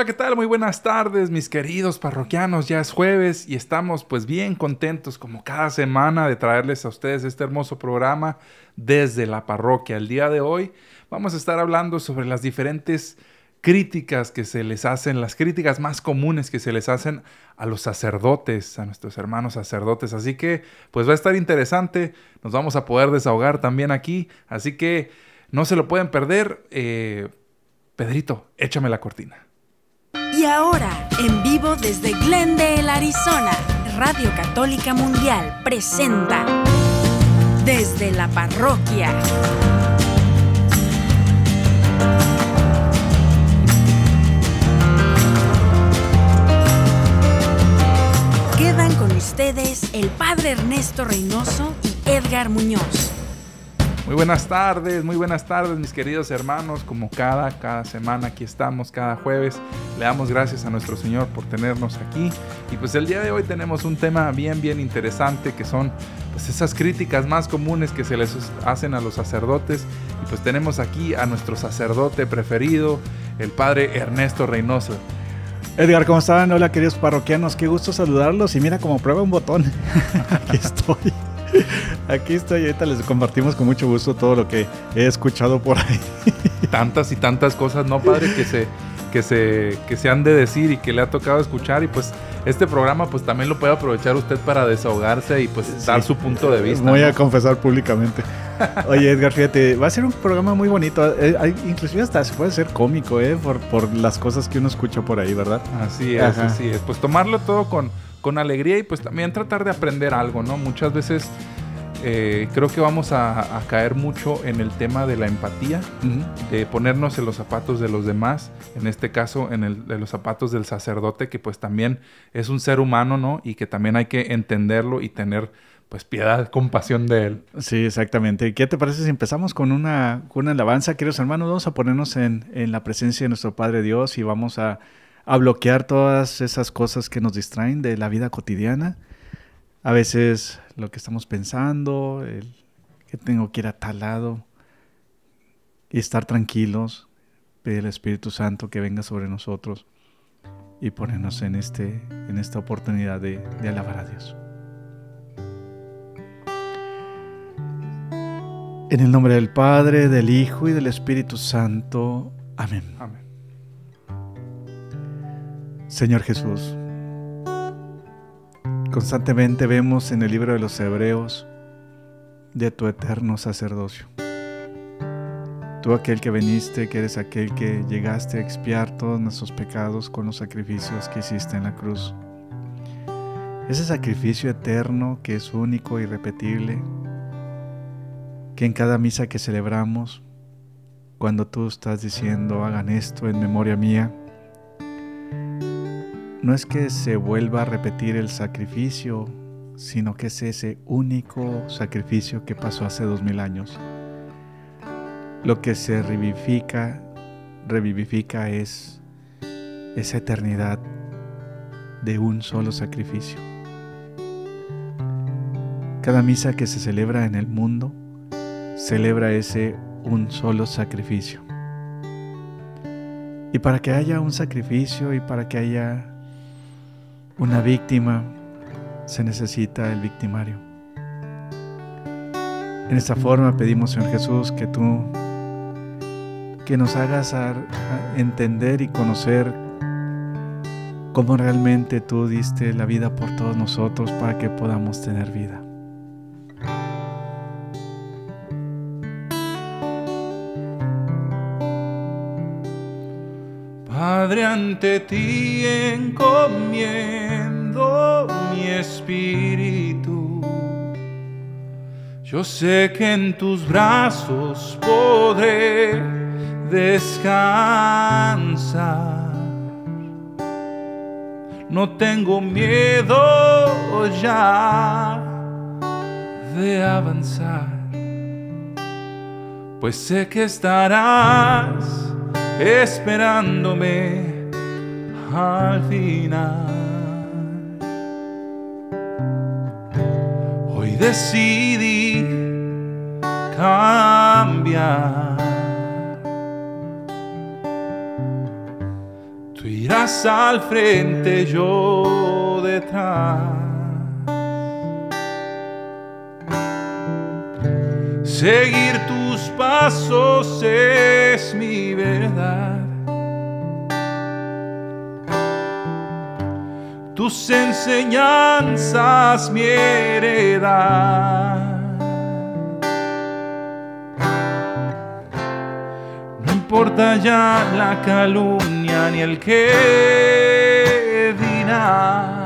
Hola, ¿qué tal? Muy buenas tardes, mis queridos parroquianos. Ya es jueves y estamos pues bien contentos como cada semana de traerles a ustedes este hermoso programa desde la parroquia. El día de hoy vamos a estar hablando sobre las diferentes críticas que se les hacen, las críticas más comunes que se les hacen a los sacerdotes, a nuestros hermanos sacerdotes. Así que pues va a estar interesante, nos vamos a poder desahogar también aquí. Así que no se lo pueden perder. Eh, Pedrito, échame la cortina. Y ahora, en vivo desde Glendale, Arizona, Radio Católica Mundial presenta Desde la Parroquia. Quedan con ustedes el Padre Ernesto Reynoso y Edgar Muñoz. Muy buenas tardes, muy buenas tardes mis queridos hermanos, como cada, cada semana aquí estamos, cada jueves. Le damos gracias a nuestro Señor por tenernos aquí. Y pues el día de hoy tenemos un tema bien, bien interesante que son pues esas críticas más comunes que se les hacen a los sacerdotes. Y pues tenemos aquí a nuestro sacerdote preferido, el Padre Ernesto Reynoso. Edgar, ¿cómo están? Hola queridos parroquianos, qué gusto saludarlos y mira como prueba un botón. aquí estoy. Aquí estoy, ahorita les compartimos con mucho gusto todo lo que he escuchado por ahí. Tantas y tantas cosas, ¿no, padre? Que se, que se, que se han de decir y que le ha tocado escuchar y pues este programa pues también lo puede aprovechar usted para desahogarse y pues dar su punto de vista. Voy a confesar públicamente. Oye Edgar, fíjate, va a ser un programa muy bonito, eh, inclusive hasta se puede ser cómico, ¿eh? Por, por las cosas que uno escucha por ahí, ¿verdad? Así es, así es. Pues tomarlo todo con con alegría y pues también tratar de aprender algo, ¿no? Muchas veces eh, creo que vamos a, caer mucho en el tema de la empatía, de ponernos en los zapatos de los demás, en este caso en el, de los zapatos del sacerdote, que pues también es un ser humano, ¿no? Y que también hay que entenderlo y tener pues piedad, compasión de él. Sí, exactamente. ¿Y qué te parece si empezamos con una, con una alabanza, queridos hermanos? Vamos a ponernos en, en la presencia de nuestro Padre Dios y vamos a a bloquear todas esas cosas que nos distraen de la vida cotidiana. A veces lo que estamos pensando, que tengo que ir a tal lado y estar tranquilos, pedir al Espíritu Santo que venga sobre nosotros y ponernos en, este, en esta oportunidad de, de alabar a Dios. En el nombre del Padre, del Hijo y del Espíritu Santo. Amén. Amén. Señor Jesús, constantemente vemos en el libro de los Hebreos de tu eterno sacerdocio. Tú aquel que veniste, que eres aquel que llegaste a expiar todos nuestros pecados con los sacrificios que hiciste en la cruz. Ese sacrificio eterno que es único y repetible, que en cada misa que celebramos, cuando tú estás diciendo hagan esto en memoria mía, no es que se vuelva a repetir el sacrificio, sino que es ese único sacrificio que pasó hace dos mil años. Lo que se revivifica, revivifica es esa eternidad de un solo sacrificio. Cada misa que se celebra en el mundo celebra ese un solo sacrificio. Y para que haya un sacrificio y para que haya una víctima, se necesita el victimario. En esta forma pedimos, Señor Jesús, que tú que nos hagas entender y conocer cómo realmente tú diste la vida por todos nosotros para que podamos tener vida. Ante ti encomiendo mi espíritu. Yo sé que en tus brazos podré descansar. No tengo miedo ya de avanzar, pues sé que estarás esperándome al final. Hoy decidí cambiar. Tú irás al frente, yo detrás. Seguir tus pasos es mi verdad. Tus enseñanzas mi heredad. No importa ya la calumnia ni el que dirá.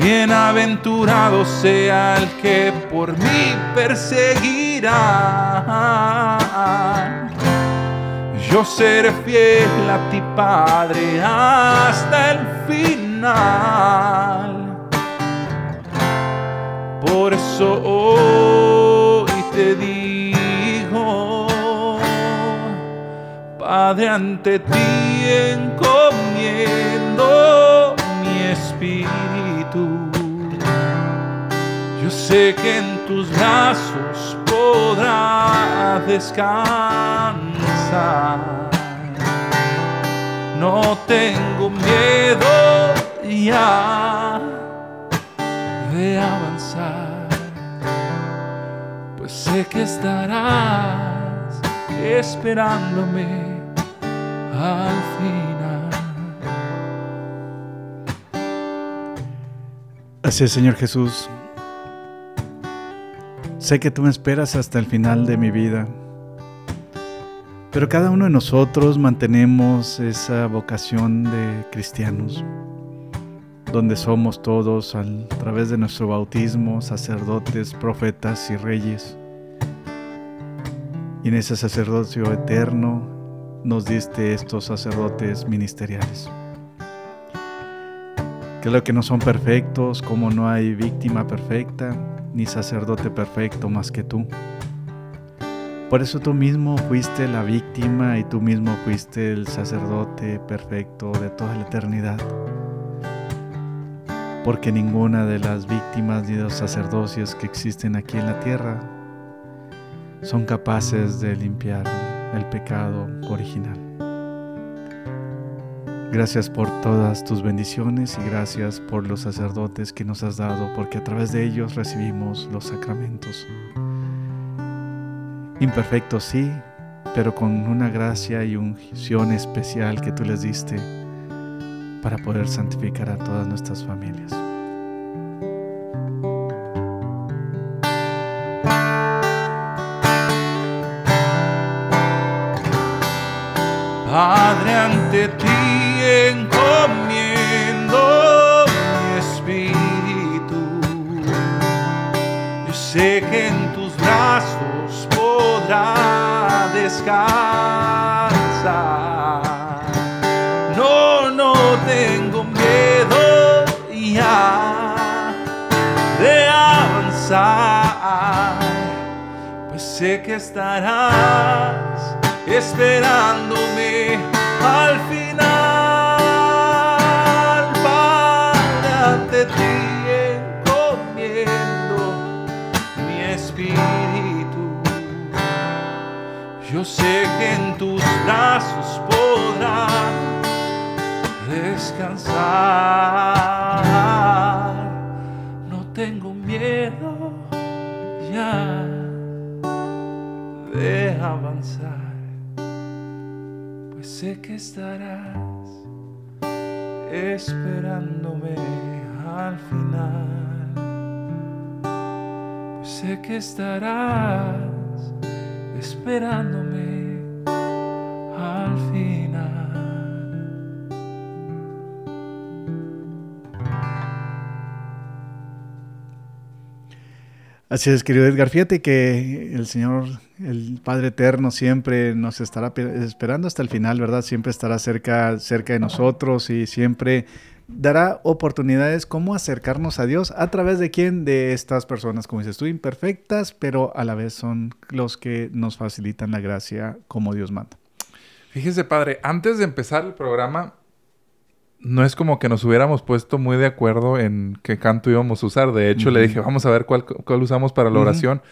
Bienaventurado sea el que por mí perseguirá. Yo seré fiel a ti, Padre, hasta el final. Por eso hoy te digo, Padre, ante ti encomiendo mi espíritu. Sé que en tus brazos podrá descansar. No tengo miedo ya de avanzar, pues sé que estarás esperándome al final. Así es, Señor Jesús. Sé que tú me esperas hasta el final de mi vida. Pero cada uno de nosotros mantenemos esa vocación de cristianos, donde somos todos a través de nuestro bautismo sacerdotes, profetas y reyes. Y en ese sacerdocio eterno nos diste estos sacerdotes ministeriales. Claro que no son perfectos, como no hay víctima perfecta, ni sacerdote perfecto más que tú. Por eso tú mismo fuiste la víctima y tú mismo fuiste el sacerdote perfecto de toda la eternidad. Porque ninguna de las víctimas ni de los sacerdocios que existen aquí en la tierra son capaces de limpiar el pecado original. Gracias por todas tus bendiciones y gracias por los sacerdotes que nos has dado, porque a través de ellos recibimos los sacramentos. Imperfectos sí, pero con una gracia y unción especial que tú les diste para poder santificar a todas nuestras familias. Padre, ante ti No, no tengo miedo ya de avanzar, pues sé que estarás esperándome sé que en tus brazos podrá descansar. No tengo miedo ya de avanzar, pues sé que estarás esperándome al final, pues sé que estarás esperándome al final. Así es, querido Edgar. Fíjate que el Señor, el Padre Eterno, siempre nos estará pe- esperando hasta el final, ¿verdad? Siempre estará cerca, cerca de nosotros y siempre dará oportunidades cómo acercarnos a Dios a través de quién? De estas personas, como dices tú, imperfectas, pero a la vez son los que nos facilitan la gracia como Dios manda. Fíjese, padre, antes de empezar el programa, no es como que nos hubiéramos puesto muy de acuerdo en qué canto íbamos a usar. De hecho, le dije, vamos a ver cuál, cuál usamos para la oración.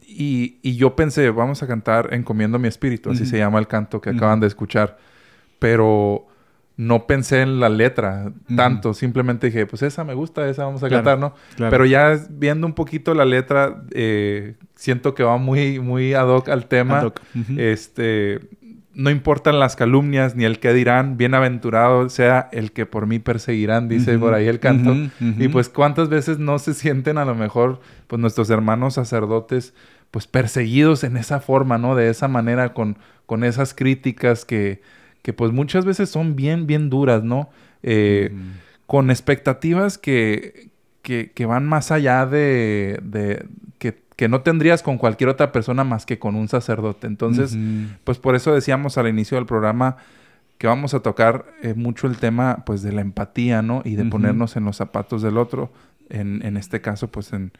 Y, y yo pensé, vamos a cantar Encomiendo mi espíritu, así se llama el canto que acaban de escuchar. pero no pensé en la letra tanto. Simplemente dije, pues esa me gusta, esa vamos a cantar, ¿no? Pero ya viendo un poquito la letra, eh, siento que va muy, muy ad hoc al tema. Este, no importan las calumnias ni el que dirán, bienaventurado sea el que por mí perseguirán, dice por ahí el canto. Y pues cuántas veces no se sienten a lo mejor, pues nuestros hermanos sacerdotes, pues perseguidos en esa forma, ¿no? De esa manera, con, con esas críticas que, que pues muchas veces son bien, bien duras, ¿no? Eh, con expectativas que, que, que, van más allá de, de que, que, no tendrías con cualquier otra persona más que con un sacerdote. Entonces, pues por eso decíamos al inicio del programa que vamos a tocar eh, mucho el tema pues de la empatía, ¿no? Y de ponernos en los zapatos del otro, en, en este caso pues en,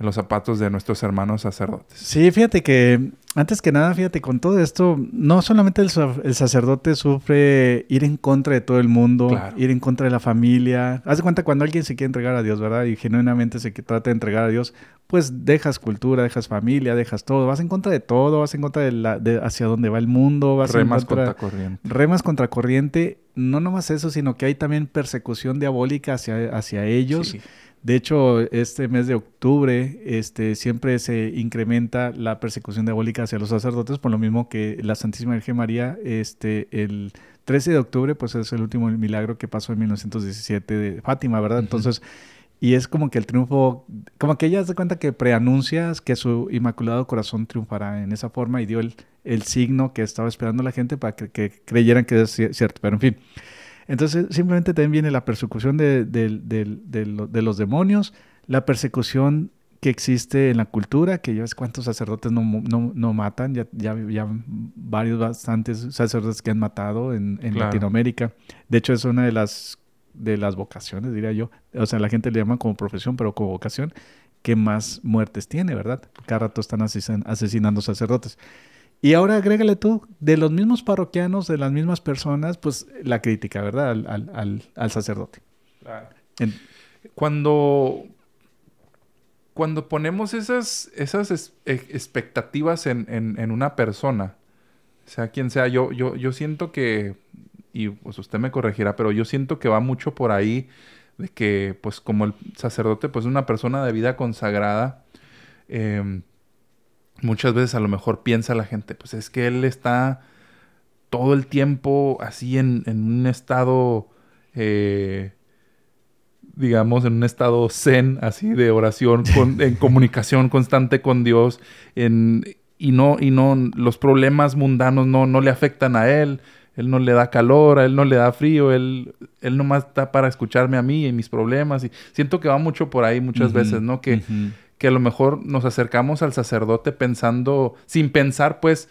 en los zapatos de nuestros hermanos sacerdotes. Sí, fíjate que antes que nada, fíjate, con todo esto, no solamente el, sacerdote sufre ir en contra de todo el mundo, ir en contra de la familia. Haz de cuenta cuando alguien se quiere entregar a Dios, ¿verdad? Y genuinamente se trata de entregar a Dios, pues dejas cultura, dejas familia, dejas todo, vas en contra de todo, vas en contra de, la, de hacia dónde va el mundo, vas remas en contra, corriente. Remas contra corriente. No nomás eso, sino que hay también persecución diabólica hacia, hacia ellos. Sí de hecho, este mes de octubre este, siempre se incrementa la persecución diabólica hacia los sacerdotes, por lo mismo que la Santísima Virgen María, este, el 13 de octubre, pues es el último milagro que pasó en 1917 de Fátima, ¿verdad? Entonces, y es como que el triunfo, como que ella se cuenta que preanuncia que su Inmaculado Corazón triunfará en esa forma y dio el, el signo que estaba esperando la gente para que, que creyeran que es cierto. Pero en fin. Entonces simplemente también viene la persecución de, los demonios, la persecución que existe en la cultura, que ya ves cuántos sacerdotes no, no, matan, ya, ya, ya, varios, bastantes sacerdotes que han matado en, Latinoamérica. De hecho, es una de las, de las vocaciones, diría yo. O sea, la gente le llama como profesión, pero como vocación, que más muertes tiene, ¿verdad? Cada rato están asesinando sacerdotes. Y ahora agrégale tú, de los mismos parroquianos, de las mismas personas, pues la crítica, ¿verdad? Al, sacerdote. Cuando, cuando ponemos esas, esas e, expectativas en, una persona, sea quien sea, yo, yo, yo siento que, y pues usted me corregirá, pero yo siento que va mucho por ahí de que, pues como el sacerdote, pues es una persona de vida consagrada, eh, muchas veces a lo mejor piensa la gente, pues es que él está todo el tiempo así en, un estado, eh, digamos, en un estado zen, así de oración, en comunicación constante con Dios, en, y no, y no, los problemas mundanos no, no le afectan a él, él no le da calor, a él no le da frío, él, él nomás está para escucharme a mí y mis problemas, y siento que va mucho por ahí muchas veces, ¿no? Que, que a lo mejor nos acercamos al sacerdote pensando, sin pensar, pues,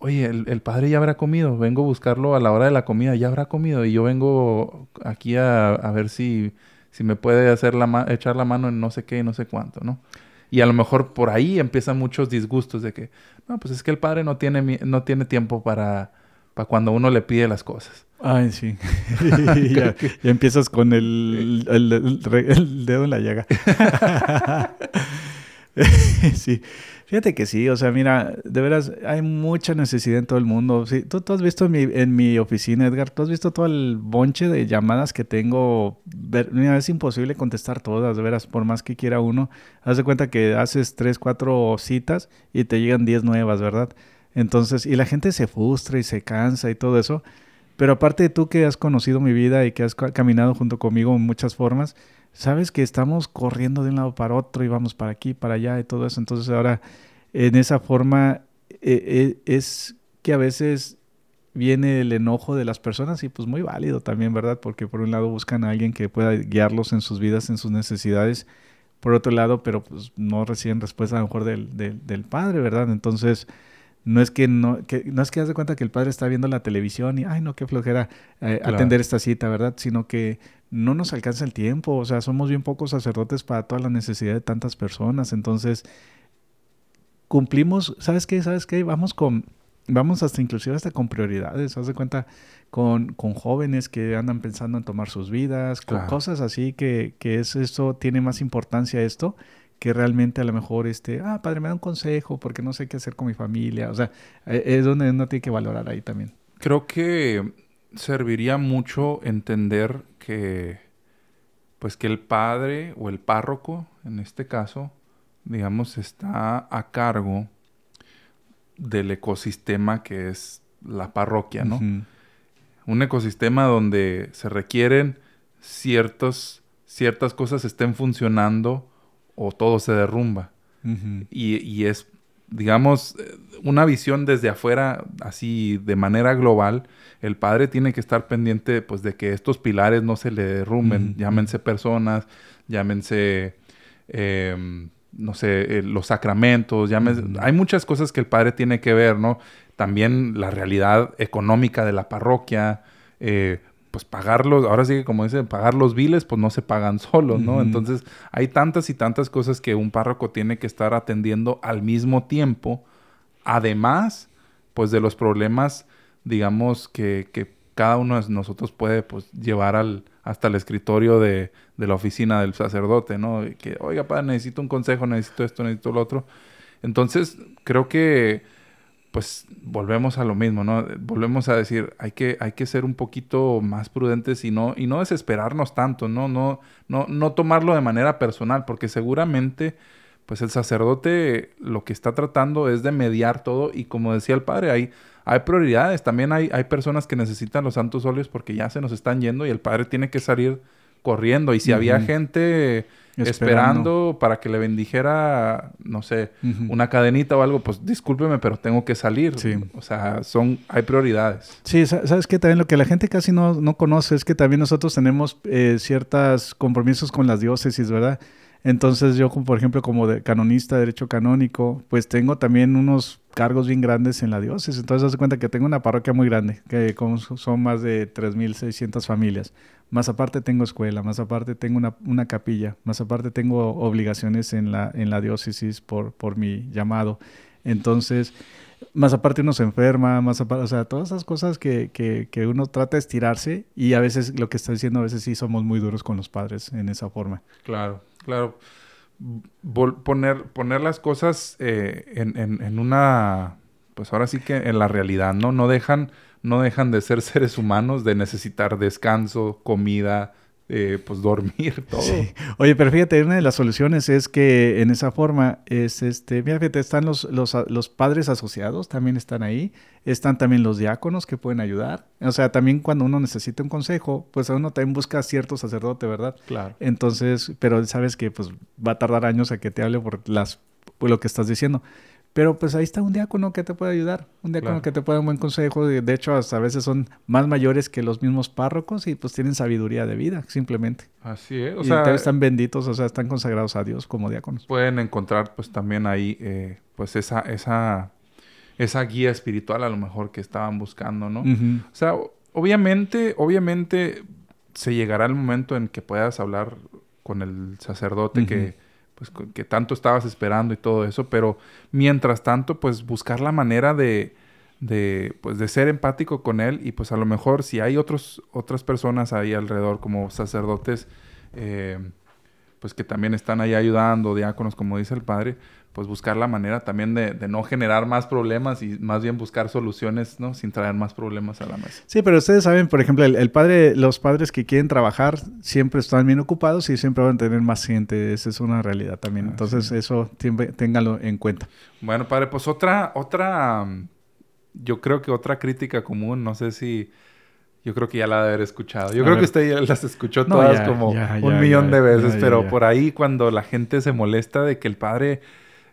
oye, el, padre ya habrá comido, vengo a buscarlo a la hora de la comida, ya habrá comido, y yo vengo aquí a, ver si, si me puede hacer la echar la mano en no sé qué y no sé cuánto, ¿no? Y a lo mejor por ahí empiezan muchos disgustos de que, no, pues es que el padre no tiene, no tiene tiempo para, para cuando uno le pide las cosas. Ay, sí. ya, empiezas con el, el, dedo en la llaga. sí. Fíjate que sí, o sea, mira, de veras hay mucha necesidad en todo el mundo. Sí, tú, tú has visto en mi, en mi, oficina, Edgar, tú has visto todo el bonche de llamadas que tengo. Mira, es imposible contestar todas, de veras, por más que quiera uno. Haz de cuenta que haces tres, cuatro citas y te llegan diez nuevas, ¿verdad? Entonces, y la gente se frustra y se cansa y todo eso. Pero aparte de tú que has conocido mi vida y que has caminado junto conmigo en muchas formas, sabes que estamos corriendo de un lado para otro y vamos para aquí, para allá y todo eso. Entonces ahora en esa forma eh, eh, es que a veces viene el enojo de las personas y pues muy válido también, ¿verdad? Porque por un lado buscan a alguien que pueda guiarlos en sus vidas, en sus necesidades. Por otro lado, pero pues no reciben respuesta a lo mejor del, del, del padre, ¿verdad? Entonces no es que no, que, no es que de cuenta que el padre está viendo la televisión y, ay, no, qué flojera eh, atender esta cita, ¿verdad? Sino que no nos alcanza el tiempo, o sea, somos bien pocos sacerdotes para toda la necesidad de tantas personas, entonces cumplimos, ¿sabes qué? ¿Sabes qué? Vamos con, vamos hasta inclusive hasta con prioridades, haz de cuenta, con, con jóvenes que andan pensando en tomar sus vidas, con cosas así que, que es esto, tiene más importancia esto que realmente a lo mejor, este, ah, padre, me da un consejo porque no sé qué hacer con mi familia. O sea, e, es donde uno tiene que valorar ahí también. Creo que serviría mucho entender que, pues que el padre o el párroco, en este caso, digamos, está a cargo del ecosistema que es la parroquia, ¿no? Un ecosistema donde se requieren ciertos, ciertas cosas estén funcionando o todo se derrumba. y, y, es, digamos, una visión desde afuera, así de manera global. El padre tiene que estar pendiente, pues, de que estos pilares no se le derrumben. Llámense personas, llámense... Eh, no sé, eh, los sacramentos, ya hay muchas cosas que el padre tiene que ver, ¿no? También la realidad económica de la parroquia, eh, pues pagarlos, ahora sí que como dicen, pagar los biles, pues no se pagan solos, ¿no? Entonces hay tantas y tantas cosas que un párroco tiene que estar atendiendo al mismo tiempo, además, pues de los problemas, digamos, que, que cada uno de nosotros puede, pues, llevar al, hasta el escritorio de, de la oficina del sacerdote, ¿no? Que, oiga, padre, necesito un consejo, necesito esto, necesito lo otro. Entonces, creo que, pues, volvemos a lo mismo, ¿no? Volvemos a decir, hay que, hay que ser un poquito más prudentes y no, y no desesperarnos tanto, ¿no? No, no, no tomarlo de manera personal, porque seguramente, pues, el sacerdote lo que está tratando es de mediar todo y como decía el padre, hay hay prioridades. También hay, hay personas que necesitan los santos óleos porque ya se nos están yendo y el padre tiene que salir corriendo. Y si había gente esperando. para que le bendijera, no sé, una cadenita o algo, pues discúlpeme, pero tengo que salir. Sí. O sea, son, hay prioridades. Sí, sabes que también lo que la gente casi no, no conoce es que también nosotros tenemos eh, ciertos compromisos con las diócesis, ¿verdad? Entonces yo, por ejemplo, como de canonista, derecho canónico, pues tengo también unos cargos bien grandes en la diócesis. Entonces, hace cuenta que tengo una parroquia muy grande, que son más de 3.600 familias. Más aparte tengo escuela, más aparte tengo una, capilla, más aparte tengo obligaciones en la, en la diócesis por, por mi llamado. Entonces, más aparte uno se enferma, más aparte, o sea, todas esas cosas que, que, que, uno trata de estirarse y a veces lo que está diciendo, a veces sí somos muy duros con los padres en esa forma. Claro, claro poner, poner las cosas eh, en, en, en, una, pues ahora sí que en la realidad, ¿no? No dejan, no dejan de ser seres humanos, de necesitar descanso, comida, eh, pues dormir, todo. Oye, pero fíjate, una de las soluciones es que en esa forma es este, mira, fíjate, están los, los, los, padres asociados, también están ahí, están también los diáconos que pueden ayudar. O sea, también cuando uno necesita un consejo, pues uno también busca cierto sacerdote, ¿verdad? Claro. Entonces, pero sabes que pues va a tardar años a que te hable por las por lo que estás diciendo. Pero pues ahí está un diácono que te puede ayudar, un diácono que te puede dar un buen consejo. De hecho, hasta a veces son más mayores que los mismos párrocos y pues tienen sabiduría de vida, simplemente. Así es. O sea, están benditos, o sea, están consagrados a Dios como diáconos. Pueden encontrar pues también ahí eh, pues esa, esa, esa guía espiritual a lo mejor que estaban buscando, ¿no? O sea, obviamente, obviamente se llegará el momento en que puedas hablar con el sacerdote que pues que tanto estabas esperando y todo eso, pero mientras tanto, pues buscar la manera de, de, pues, de ser empático con él y pues a lo mejor si hay otros, otras personas ahí alrededor como sacerdotes, eh, pues que también están ahí ayudando, diáconos, como dice el padre, pues buscar la manera también de, no generar más problemas y más bien buscar soluciones, ¿no? Sin traer más problemas a la mesa. Sí, pero ustedes saben, por ejemplo, el, padre, los padres que quieren trabajar siempre están bien ocupados y siempre van a tener más gente. Esa es una realidad también. Ah, Entonces, eso téngalo en cuenta. Bueno, padre, pues otra, otra, yo creo que otra crítica común, no sé si... Yo creo que ya la de haber escuchado. Yo creo que usted ya las escuchó todas como un millón de veces, pero por ahí cuando la gente se molesta de que el padre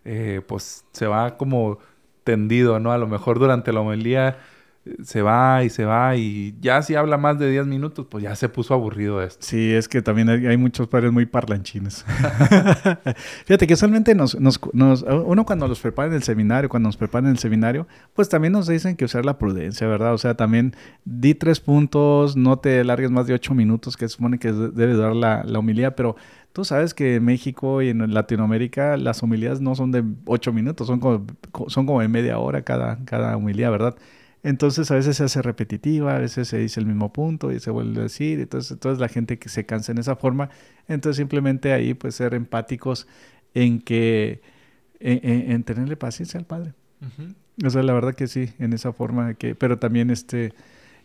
eh, pues se va como tendido, ¿no? A lo mejor durante la homilía eh, se va y se va y ya si habla más de 10 minutos, pues ya se puso aburrido esto. Sí, es que también hay, muchos padres muy parlanchines. Fíjate que solamente nos, nos, uno cuando los prepara en el seminario, cuando nos preparan en el seminario, pues también nos dicen que usar la prudencia, ¿verdad? O sea, también di tres puntos, no te largues más de ocho minutos, que supone que debe durar la, la homilía, pero Tú sabes que en México y en Latinoamérica las homilías no son de ocho minutos, son como, son como de media hora cada, cada homilía, ¿verdad? Entonces a veces se hace repetitiva, a veces se dice el mismo punto y se vuelve a decir, entonces, entonces la gente que se cansa en esa forma, entonces simplemente ahí pues ser empáticos en que, en, tenerle paciencia al Padre. O sea, la verdad que sí, en esa forma que, pero también este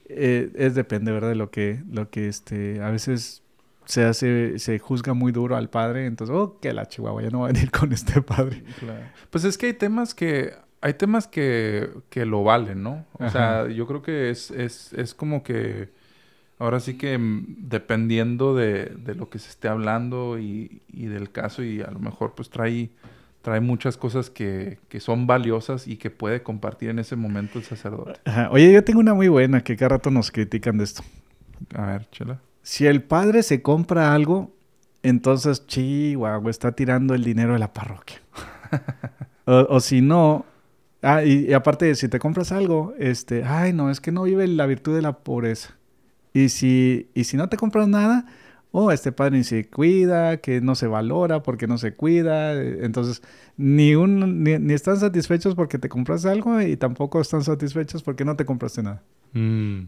eh, es depende, ¿verdad? De lo que, lo que este, a veces se hace, se juzga muy duro al padre, entonces, oh, que la chihuahua ya no va a venir con este padre. Pues es que hay temas que, hay temas que, que lo valen, ¿no? O sea, yo creo que es, es, es como que ahora sí que mm, dependiendo de, de lo que se esté hablando y, y, del caso y a lo mejor pues trae, trae muchas cosas que, que, son valiosas y que puede compartir en ese momento el sacerdote. Oye, yo tengo una muy buena que cada rato nos critican de esto. A ver, chela. Si el padre se compra algo, entonces Chihuahua está tirando el dinero de la parroquia. o, o si no, Ah, y, aparte, si te compras algo, este, ay, no, es que no vive la virtud de la pobreza. Y si, y si no te compras nada, oh, este padre ni se cuida, que no se valora porque no se cuida. Entonces, ni, un, ni, están satisfechos porque te compras algo y tampoco están satisfechos porque no te compraste nada. Mm.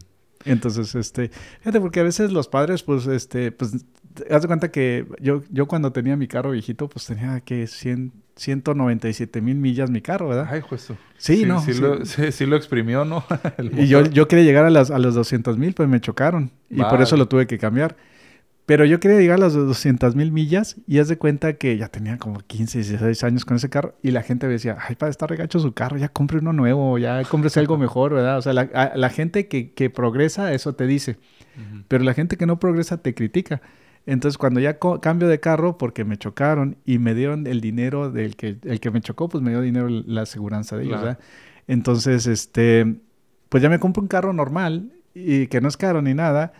Entonces, este, fíjate, porque a veces los padres, pues, este, pues, haz de cuenta que yo, yo cuando tenía mi carro viejito, pues tenía que 100, 197 mil millas mi carro, ¿verdad? Ay, justo. Sí, sí ¿no? Sí, Lo, sí, lo, exprimió, ¿no? y yo, yo quería llegar a, las, a los 200 mil, pues me chocaron. Y por eso lo tuve que cambiar. Pero yo quería llegar a las 200 mil millas y haz de cuenta que ya tenía como 15, 16 años con ese carro y la gente decía, ay, para estar regacho su carro, ya compre uno nuevo, ya cómprese algo mejor, ¿verdad? O sea, la, la gente que, que, progresa eso te dice, uh -huh. pero la gente que no progresa te critica. Entonces, cuando ya cambio de carro, porque me chocaron y me dieron el dinero del que, el que me chocó, pues me dio dinero la aseguranza de ellos, claro. ¿verdad? Entonces, este, pues ya me compro un carro normal y que no es caro ni nada.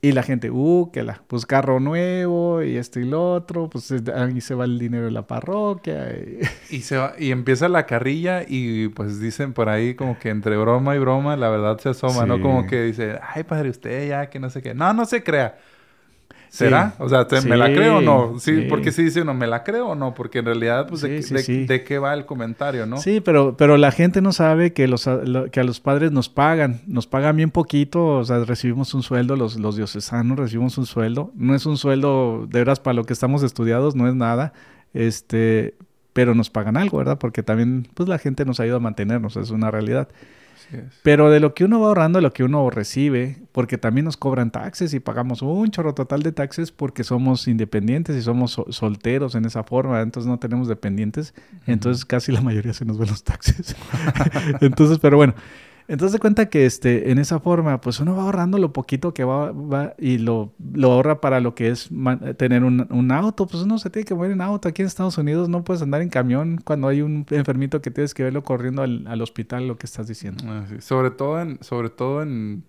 Y la gente, uh, que la, pues carro nuevo y esto y lo otro, pues ahí se va el dinero de la parroquia. Y... y, se va, y empieza la carrilla y pues dicen por ahí como que entre broma y broma la verdad se asoma, sí. ¿no? Como que dice, ay padre, usted ya que no sé qué. No, no se crea. ¿Será? Sí. O sea, ¿me sí. la creo o no? Sí, sí, porque sí dice uno, ¿me la creo o no? Porque en realidad, pues, de, de, de, qué va el comentario, no? Sí, pero, pero la gente no sabe que, los, que a los padres nos pagan. Nos pagan bien poquito, o sea, recibimos un sueldo, los, los diocesanos recibimos un sueldo. No es un sueldo, de veras, para lo que estamos estudiados, no es nada. Este, pero nos pagan algo, ¿verdad? Porque también, pues, la gente nos ayuda a mantenernos, es una realidad. Pero de lo que uno va ahorrando, de lo que uno recibe, porque también nos cobran taxes y pagamos un chorro total de taxes porque somos independientes y somos so solteros en esa forma, entonces no tenemos dependientes, uh -huh. entonces casi la mayoría se nos ven los taxes. entonces, pero bueno, entonces de cuenta que este, en esa forma, pues uno va ahorrando lo poquito que va, y lo, lo, ahorra para lo que es tener un, un, auto. Pues uno se tiene que mover en auto. Aquí en Estados Unidos no puedes andar en camión cuando hay un enfermito que tienes que verlo corriendo al, al hospital, lo que estás diciendo. Ah. Sobre todo en, sobre todo en,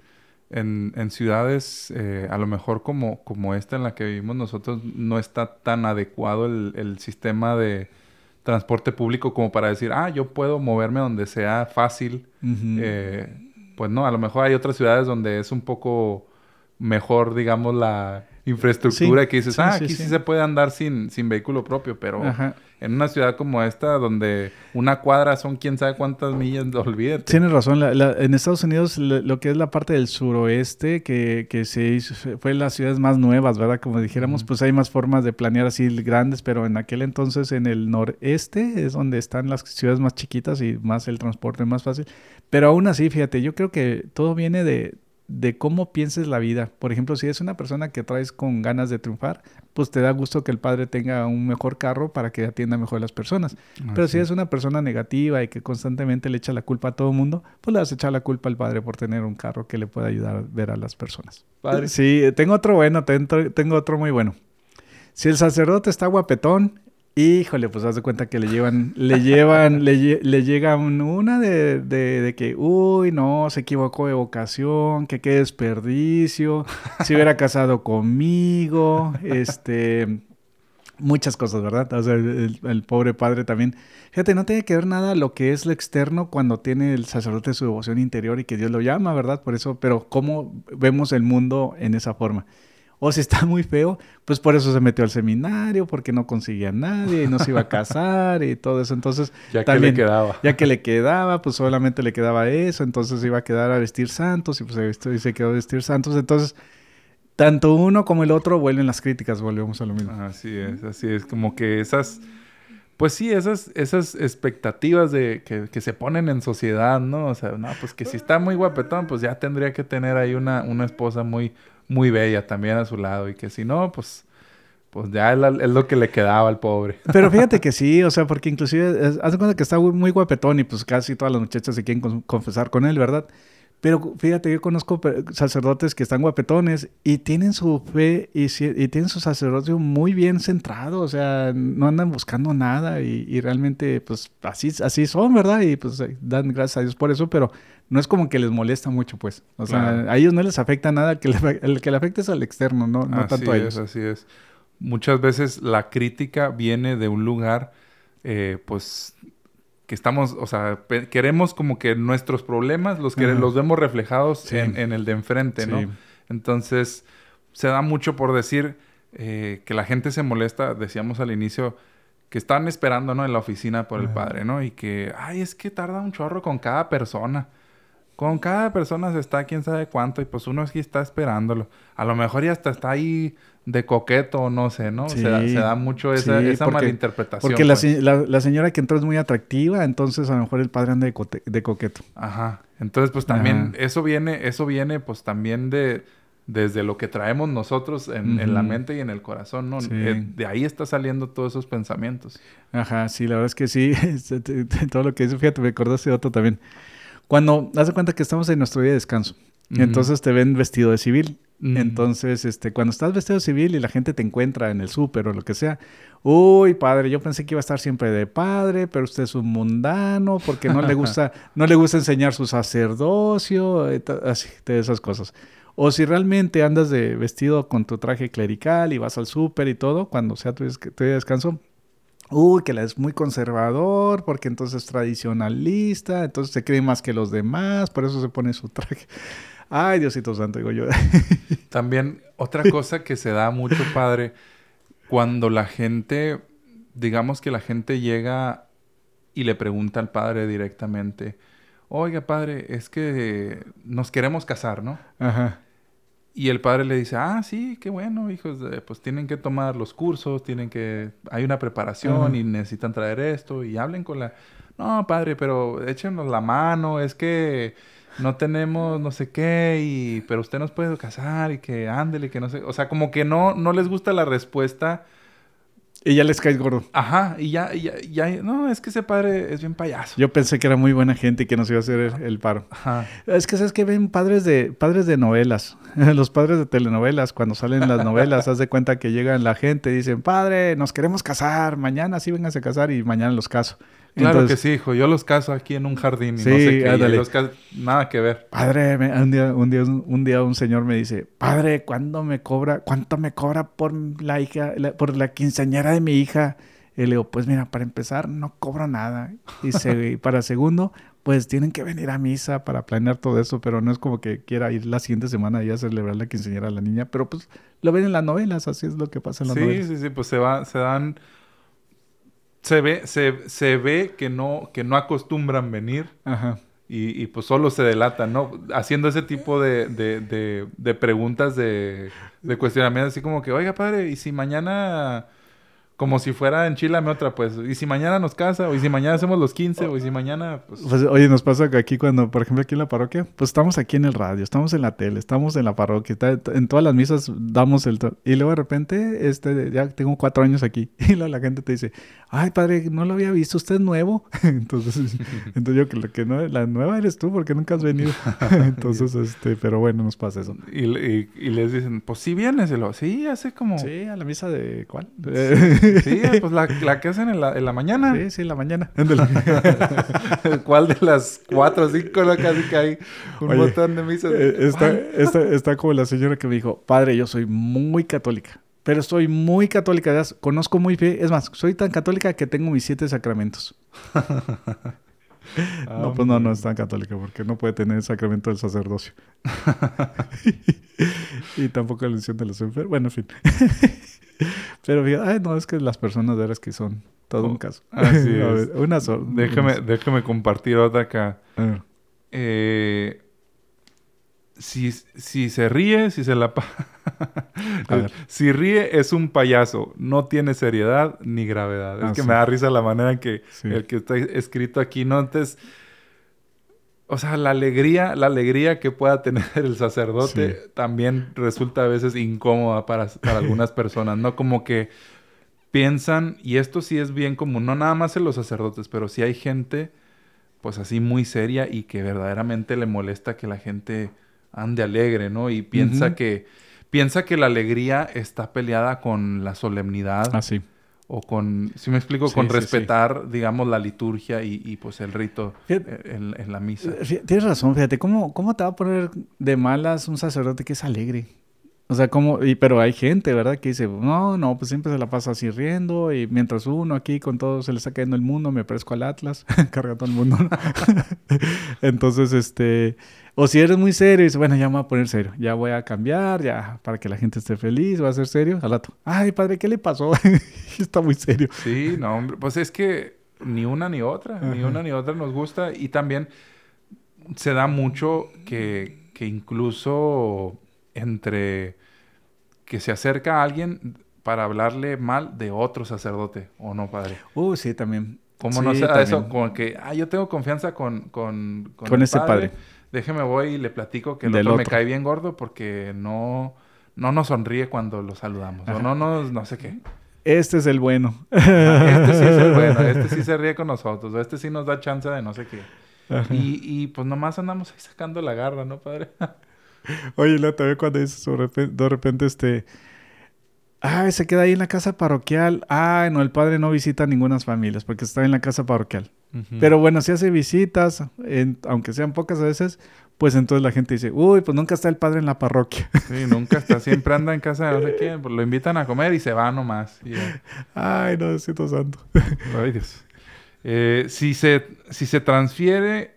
en, en ciudades, eh, a lo mejor como, como esta en la que vivimos nosotros, no está tan adecuado el, el sistema de transporte público como para decir, ah, yo puedo moverme donde sea fácil. Uh -huh. eh, pues no, a lo mejor hay otras ciudades donde es un poco mejor, digamos, la infraestructura Sí, que dices, sí, ah, sí, aquí sí. se puede andar sin, sin vehículo propio, pero Ajá. En una ciudad como esta, donde una cuadra son quién sabe cuántas millas, olvídate. Tienes razón. La- la- en Estados Unidos, lo, lo que es la parte del suroeste, que, que se hizo, fue las ciudades más nuevas, ¿verdad? Como dijéramos, pues hay más formas de planear así grandes, pero en aquel entonces en el noreste es donde están las ciudades más chiquitas y más el transporte más fácil. Pero aún así, fíjate, yo creo que todo viene de, de cómo pienses la vida. Por ejemplo, si es una persona que traes con ganas de triunfar, pues te da gusto que el padre tenga un mejor carro para que atienda mejor a las personas. Pero si es. una persona negativa y que constantemente le echa la culpa a todo el mundo, pues le vas a echar la culpa al padre por tener un carro que le pueda ayudar a ver a las personas. Padre. Sí, tengo otro bueno, tengo otro muy bueno. Si el sacerdote está guapetón, híjole, pues haz de cuenta que le llevan, le llevan, le, le llega un- una de, de- de que, uy, no, se equivocó de vocación, que qué desperdicio, si hubiera casado conmigo, este, muchas cosas, ¿verdad? O sea, el, el pobre padre también. Fíjate, no tiene que ver nada lo que es lo externo cuando tiene el sacerdote su devoción interior y que Dios lo llama, ¿verdad? Por eso, pero cómo vemos el mundo en esa forma. O si está muy feo, pues por eso se metió al seminario, porque no conseguía a nadie y no se iba a casar y todo eso. Entonces, Ya que también- le quedaba. ya que le quedaba, pues solamente le quedaba eso, entonces iba a quedar a vestir santos y pues se, vistió- y se quedó a vestir santos. Entonces, tanto uno como el otro vuelven las críticas, volvemos a lo mismo. Así es, así es. Como que esas... pues sí, esas, esas expectativas de que, que, se ponen en sociedad, ¿no? O sea, no, pues que si está muy guapetón, pues ya tendría que tener ahí una, una esposa muy, muy bella también a su lado. Y que si no, pues, pues ya es, lo que le quedaba al pobre. Pero fíjate que sí, o sea, porque inclusive, haz cuenta que está muy guapetón y pues casi todas las muchachas se quieren confesar con él, ¿verdad? Pero fíjate, yo conozco sacerdotes que están guapetones y tienen su fe y, tienen su sacerdocio muy bien centrado, o sea, no andan buscando nada y, realmente, pues así, así son, ¿verdad? Y pues dan gracias a Dios por eso, pero no es como que les molesta mucho, pues. O sea, a ellos no les afecta nada, el que le, el que le afecta es al externo, no, no tanto a ellos. Así es, Muchas veces la crítica viene de un lugar, eh, pues que estamos, o sea, queremos como que nuestros problemas los, que, los vemos reflejados en, el de enfrente, ¿no? Entonces, se da mucho por decir eh, que la gente se molesta, decíamos al inicio, que están esperando, ¿no? En la oficina por el padre, ¿no? Y que, ay, es que tarda un chorro con cada persona. Con cada persona se está quién sabe cuánto y pues uno aquí está esperándolo. A lo mejor ya hasta está ahí de coqueto, no sé, ¿no? se, da, mucho esa, esa malinterpretación. Porque pues. la, señora que entró es muy atractiva, entonces a lo mejor el padre anda de, coqueto. Ajá. Entonces, pues también eso viene, eso viene pues también de desde lo que traemos nosotros en, la mente y en el corazón, ¿no? Eh, de ahí está saliendo todos esos pensamientos. Ajá, sí, la verdad es que sí. Todo lo que dice, fíjate, me acordaste de otro también. Cuando, haz de cuenta que estamos en nuestro día de descanso, entonces te ven vestido de civil. Entonces, este, cuando estás vestido civil y la gente te encuentra en el súper o lo que sea, uy, padre, yo pensé que iba a estar siempre de padre, pero usted es un mundano porque no le gusta, no le gusta enseñar su sacerdocio, así, de esas cosas. O si realmente andas de vestido con tu traje clerical y vas al súper y todo, cuando sea tu, tu descanso, uy, que la es muy conservador, porque entonces es tradicionalista, entonces se cree más que los demás, por eso se pone su traje. Ay, Diosito Santo, digo yo. También otra cosa que se da mucho, padre, cuando la gente, digamos que la gente llega y le pregunta al padre directamente, oiga, padre, es que nos queremos casar, ¿no? Ajá. Y el padre le dice, ah, sí, qué bueno, hijos, pues tienen que tomar los cursos, tienen que, hay una preparación y necesitan traer esto y hablen con la, no, padre, pero échenos la mano, es que no tenemos no sé qué, y, pero usted nos puede casar y que ándele, que no sé. O sea, como que no, no les gusta la respuesta. Y ya les caes gordo. Ajá, y ya, ya, ya, no, es que ese padre es bien payaso. Yo pensé que era muy buena gente y que nos iba a hacer el, paro. Ajá. Es que sabes que ven padres de, padres de novelas, los padres de telenovelas, cuando salen las novelas, haz de cuenta que llegan la gente y dicen, padre, nos queremos casar, mañana sí vénganse a casar y mañana los caso. Claro que sí, hijo. Yo los caso aquí en un jardín y no sé qué. nada que ver. Padre, un, día, un, día, un día un señor me dice, padre, ¿cuándo me cobra, cuánto me cobra por la hija, por la quinceañera de mi hija? Y le digo, pues mira, para empezar, no cobro nada. Y, se, para segundo, pues tienen que venir a misa para planear todo eso, pero no es como que quiera ir la siguiente semana y a celebrar la quinceañera a la niña, pero pues lo ven en las novelas, así es lo que pasa en las novelas. Sí, sí, sí, pues se, va, se dan se ve, se, se ve que no, que no acostumbran venir. Ajá. Y, y, pues solo se delatan, ¿no? Haciendo ese tipo de, de, de, de preguntas de, de cuestionamiento, así como que, oiga, padre, ¿y si mañana como si fuera en Chilame otra, pues. ¿Y si mañana nos casa? ¿O y si mañana hacemos los 15? ¿O y si mañana, pues... pues... Oye, nos pasa que aquí cuando, por ejemplo, aquí en la parroquia, pues estamos aquí en el radio, estamos en la tele, estamos en la parroquia, en todas las misas damos el... Y luego de repente, este, ya tengo cuatro años aquí. Y luego la gente te dice, ay, padre, no lo había visto, ¿usted es nuevo? entonces, entonces yo que, que no, la nueva eres tú porque nunca has venido. entonces, este, pero bueno, nos pasa eso. Y, y, les dicen, pues sí vienes, y lo, sí, hace como... Sí, a la misa de... ¿Cuál? Sí, pues la, la, que hacen en la, en la mañana. Sí, sí, en la mañana. ¿Cuál de las cuatro o cinco casi que hay un montón de misas? Eh, está, está, está, como la señora que me dijo, padre, yo soy muy católica, pero soy muy católica, ya conozco muy bien, es más, soy tan católica que tengo mis siete sacramentos. no, pues no, no es tan católica porque no puede tener el sacramento del sacerdocio. y tampoco la unción de los enfermos. Bueno, en fin. Pero ay, no, es que las personas de veras que son todo un oh, caso. Así es. una sola. Déjame, déjame compartir otra acá. Eh, si, si se ríe, si se la... si ríe es un payaso, no tiene seriedad ni gravedad. es ah, que me da risa la manera en que el que está escrito aquí, ¿no? Entonces, o sea, la alegría, la alegría que pueda tener el sacerdote también resulta a veces incómoda para, para algunas personas, ¿no? Como que piensan, y esto sí es bien común, no nada más en los sacerdotes, pero sí hay gente, pues así muy seria y que verdaderamente le molesta que la gente ande alegre, ¿no? Y piensa que piensa que la alegría está peleada con la solemnidad. Así. Ah, o con, si me explico, con respetar, digamos, la liturgia y, pues el rito en, en, la misa. Tienes razón, fíjate, ¿cómo, ¿cómo te va a poner de malas un sacerdote que es alegre? O sea, como, y, pero hay gente, ¿verdad? Que dice, no, no, pues siempre se la pasa así riendo y mientras uno aquí con todo se le está cayendo el mundo, me parezco al Atlas, carga todo el mundo. Entonces, este, o si eres muy serio y dices, bueno, ya me voy a poner serio, ya voy a cambiar, ya, para que la gente esté feliz, voy a ser serio, al rato, ay, padre, ¿qué le pasó? está muy serio. Sí, no, hombre, pues es que ni una ni otra, ni una ni otra nos gusta y también se da mucho que, que incluso entre que se acerca a alguien para hablarle mal de otro sacerdote, ¿o no, padre? Uh, sí, también. ¿Cómo no se da eso? Como que, ah, yo tengo confianza con... Con, con, ese padre. Déjeme voy y le platico que el otro, me cae bien gordo porque no, no nos sonríe cuando lo saludamos. O no nos, no sé qué. Este es el bueno. este sí es el bueno. Este sí se ríe con nosotros. Este sí nos da chance de no sé qué. Y, y pues nomás andamos ahí sacando la garra, ¿no, padre? Oye, la también cuando dices de repente, este. Ay, se queda ahí en la casa parroquial. Ay, no, el padre no visita ninguna familias porque está en la casa parroquial. Pero bueno, si hace visitas, aunque sean pocas veces, pues entonces la gente dice, uy, pues nunca está el padre en la parroquia. Sí, nunca está, siempre anda en casa de no sé quién, pues lo invitan a comer y se va nomás. Ay, no, santo. Ay, Dios. Eh, si, se, si se transfiere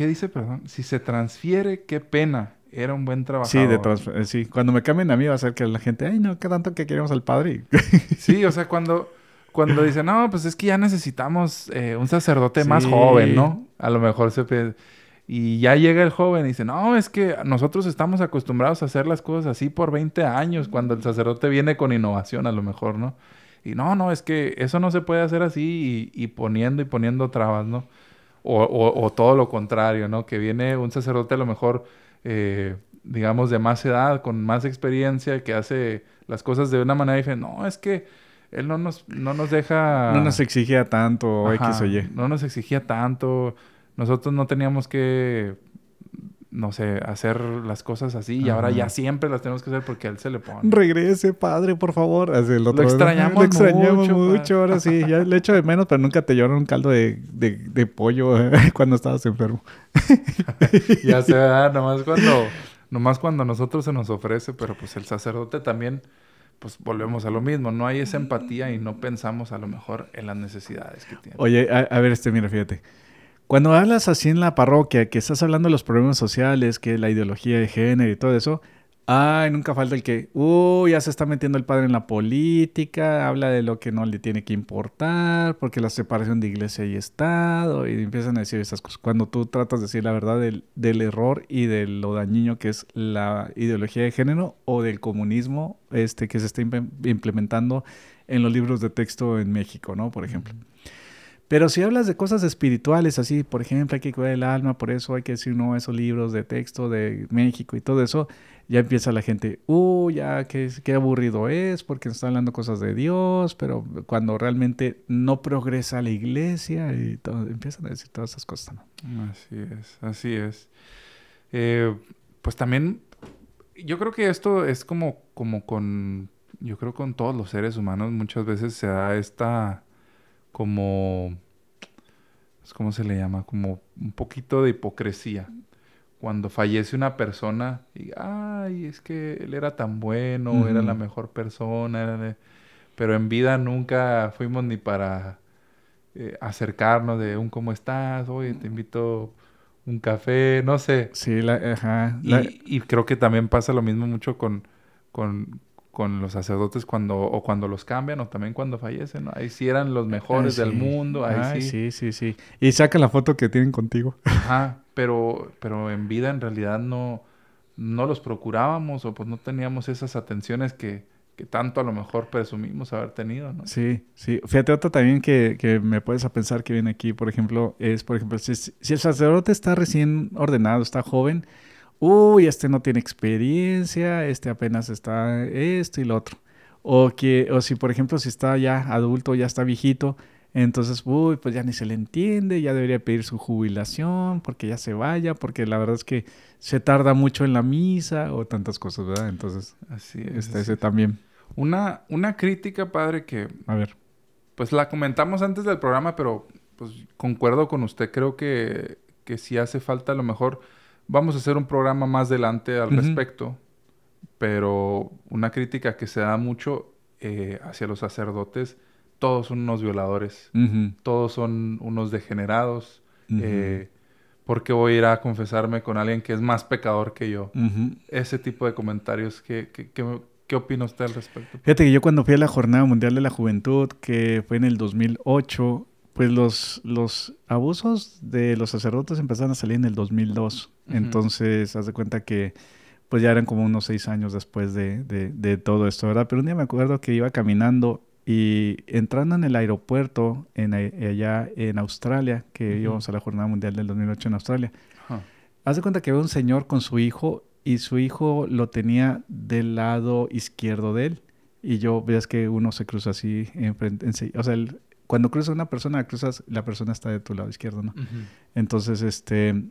¿Qué dice, perdón? Si se transfiere, qué pena. Era un buen trabajador. Sí, de eh, sí. Cuando me cambien a mí va a ser que la gente, ay, no, qué tanto que queremos al padre. sí, o sea, cuando, cuando dicen, no, pues es que ya necesitamos eh, un sacerdote más joven, ¿no? A lo mejor se... Y ya llega el joven y dice, no, es que nosotros estamos acostumbrados a hacer las cosas así por 20 años, cuando el sacerdote viene con innovación a lo mejor, ¿no? Y no, no, es que eso no se puede hacer así y poniendo y poniendo trabas, ¿no? O, todo lo contrario, ¿no? Que viene un sacerdote a lo mejor, eh, digamos, de más edad, con más experiencia, que hace las cosas de una manera diferente. No, es que él no nos, no nos deja... No nos exigía tanto X o Y. No nos exigía tanto. Nosotros no teníamos que no sé, hacer las cosas así y ahora ya siempre las tenemos que hacer porque él se le pone. Regrese, padre, por favor. Así, lo extrañamos Lo extrañamos mucho, ahora sí. Ya le echo de menos, pero nunca te lloran un caldo de, de, pollo cuando estabas enfermo. ya se da, nomás cuando, nomás cuando a nosotros se nos ofrece, pero pues el sacerdote también, pues volvemos a lo mismo. No hay esa empatía y no pensamos a lo mejor en las necesidades que tiene. Oye, a, a ver, este, mira, fíjate. Cuando hablas así en la parroquia, que estás hablando de los problemas sociales, que la ideología de género y todo eso, ay, nunca falta el que, uy, ya se está metiendo el padre en la política, habla de lo que no le tiene que importar, porque la separación de iglesia y Estado, y empiezan a decir esas cosas. Cuando tú tratas de decir la verdad del, del error y de lo dañino que es la ideología de género o del comunismo este, que se está implementando en los libros de texto en México, ¿no? Por ejemplo. Pero si hablas de cosas espirituales, así, por ejemplo, hay que cuidar el alma, por eso hay que decir no esos libros de texto de México y todo eso, ya empieza la gente, uh, ya qué, qué aburrido es, porque está hablando cosas de Dios, pero cuando realmente no progresa la iglesia y todo, empiezan a decir todas esas cosas. Así es, así es. Eh, pues también, yo creo que esto es como, como con, yo creo con todos los seres humanos muchas veces se da esta como, ¿cómo se le llama? Como un poquito de hipocresía. Cuando fallece una persona y, ay, es que él era tan bueno, era la mejor persona, pero en vida nunca fuimos ni para eh, acercarnos de un cómo estás, oye, te invito un café, no sé. Sí, la, ajá. Y, creo que también pasa lo mismo mucho con, con, con los sacerdotes cuando o cuando los cambian o también cuando fallecen, ¿no? Ahí sí eran los mejores Ah, del sí. mundo, ahí Ay, sí. sí, sí, sí. Y saca la foto que tienen contigo. Ajá, pero pero en vida en realidad no no los procurábamos o pues no teníamos esas atenciones que, que tanto a lo mejor presumimos haber tenido, ¿no? Sí, sí. Fíjate, otro también que, que me puedes a pensar que viene aquí, por ejemplo, es, por ejemplo, si, si el sacerdote está recién ordenado, está joven, uy, este no tiene experiencia, este apenas está esto y lo otro. O que, o si, por ejemplo, si está ya adulto, ya está viejito, entonces, uy, pues ya ni se le entiende, ya debería pedir su jubilación, porque ya se vaya, porque la verdad es que se tarda mucho en la misa o tantas cosas, ¿verdad? Entonces, Así es. está ese es. también. Una, una crítica, padre, que A ver. pues la comentamos antes del programa, pero pues concuerdo con usted. Creo que, que si hace falta, a lo mejor vamos a hacer un programa más adelante al respecto. Pero una crítica que se da mucho eh, hacia los sacerdotes, todos son unos violadores, todos son unos degenerados. ujú. eh, porque voy a ir a confesarme con alguien que es más pecador que yo. Ese tipo de comentarios, ¿qué, qué, qué- qué opina usted al respecto? Fíjate que yo cuando fui a la Jornada Mundial de la Juventud, que fue en el 2008, pues los, los abusos de los sacerdotes empezaron a salir en el 2002. Entonces, haz de cuenta que pues ya eran como unos seis años después de, de- de todo esto, ¿verdad? Pero un día me acuerdo que iba caminando y entrando en el aeropuerto en, a- allá en Australia, que íbamos a la Jornada Mundial del 2008 en Australia. Haz de cuenta que ve un señor con su hijo y su hijo lo tenía del lado izquierdo de él. Y yo ves que uno se cruza así enfrente. ense- o sea, el- cuando cruzas una persona, cruzas, la persona está de tu lado izquierdo, ¿no? Entonces, este.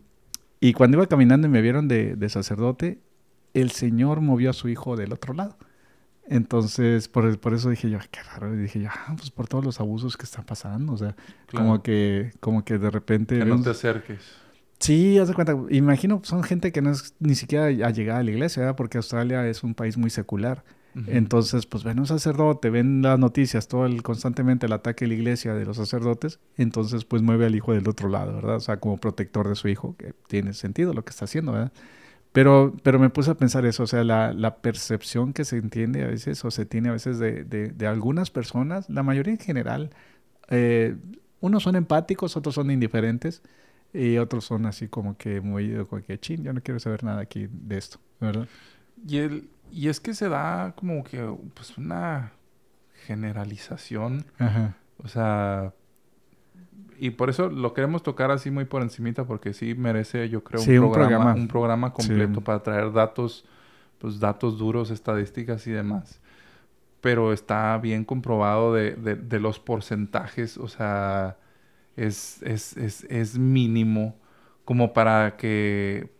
Y cuando iba caminando y me vieron de, de sacerdote, el señor movió a su hijo del otro lado. Entonces, por, por eso dije yo, "Ay, qué raro. Y dije yo, ah, pues por todos los abusos que están pasando. O sea, como que, como que de repente. Que no te acerques. Sí, haz de cuenta. Imagino, son gente que no es ni siquiera a llegar a la iglesia, ¿verdad? Porque Australia es un país muy secular. Entonces, pues ven un sacerdote, ven las noticias, todo el, constantemente el ataque a la iglesia de los sacerdotes. Entonces, pues mueve al hijo del otro lado, ¿verdad? O sea, como protector de su hijo, que tiene sentido lo que está haciendo, ¿verdad? Pero, pero me puse a pensar eso, o sea, la, la percepción que se entiende a veces o se tiene a veces de, de, de algunas personas, la mayoría en general, eh, unos son empáticos, otros son indiferentes y otros son así como que muy, como que chin, yo no quiero saber nada aquí de esto, ¿verdad? Y, el, y es que se da como que pues una generalización. Ajá. O sea, y por eso lo queremos tocar así muy por encimita porque sí merece, yo creo, Sí, un, un programa, programa. un programa completo Sí. para traer datos, pues datos duros, estadísticas y demás. Pero está bien comprobado de, de- de los porcentajes, o sea, es, es, es, es mínimo como para que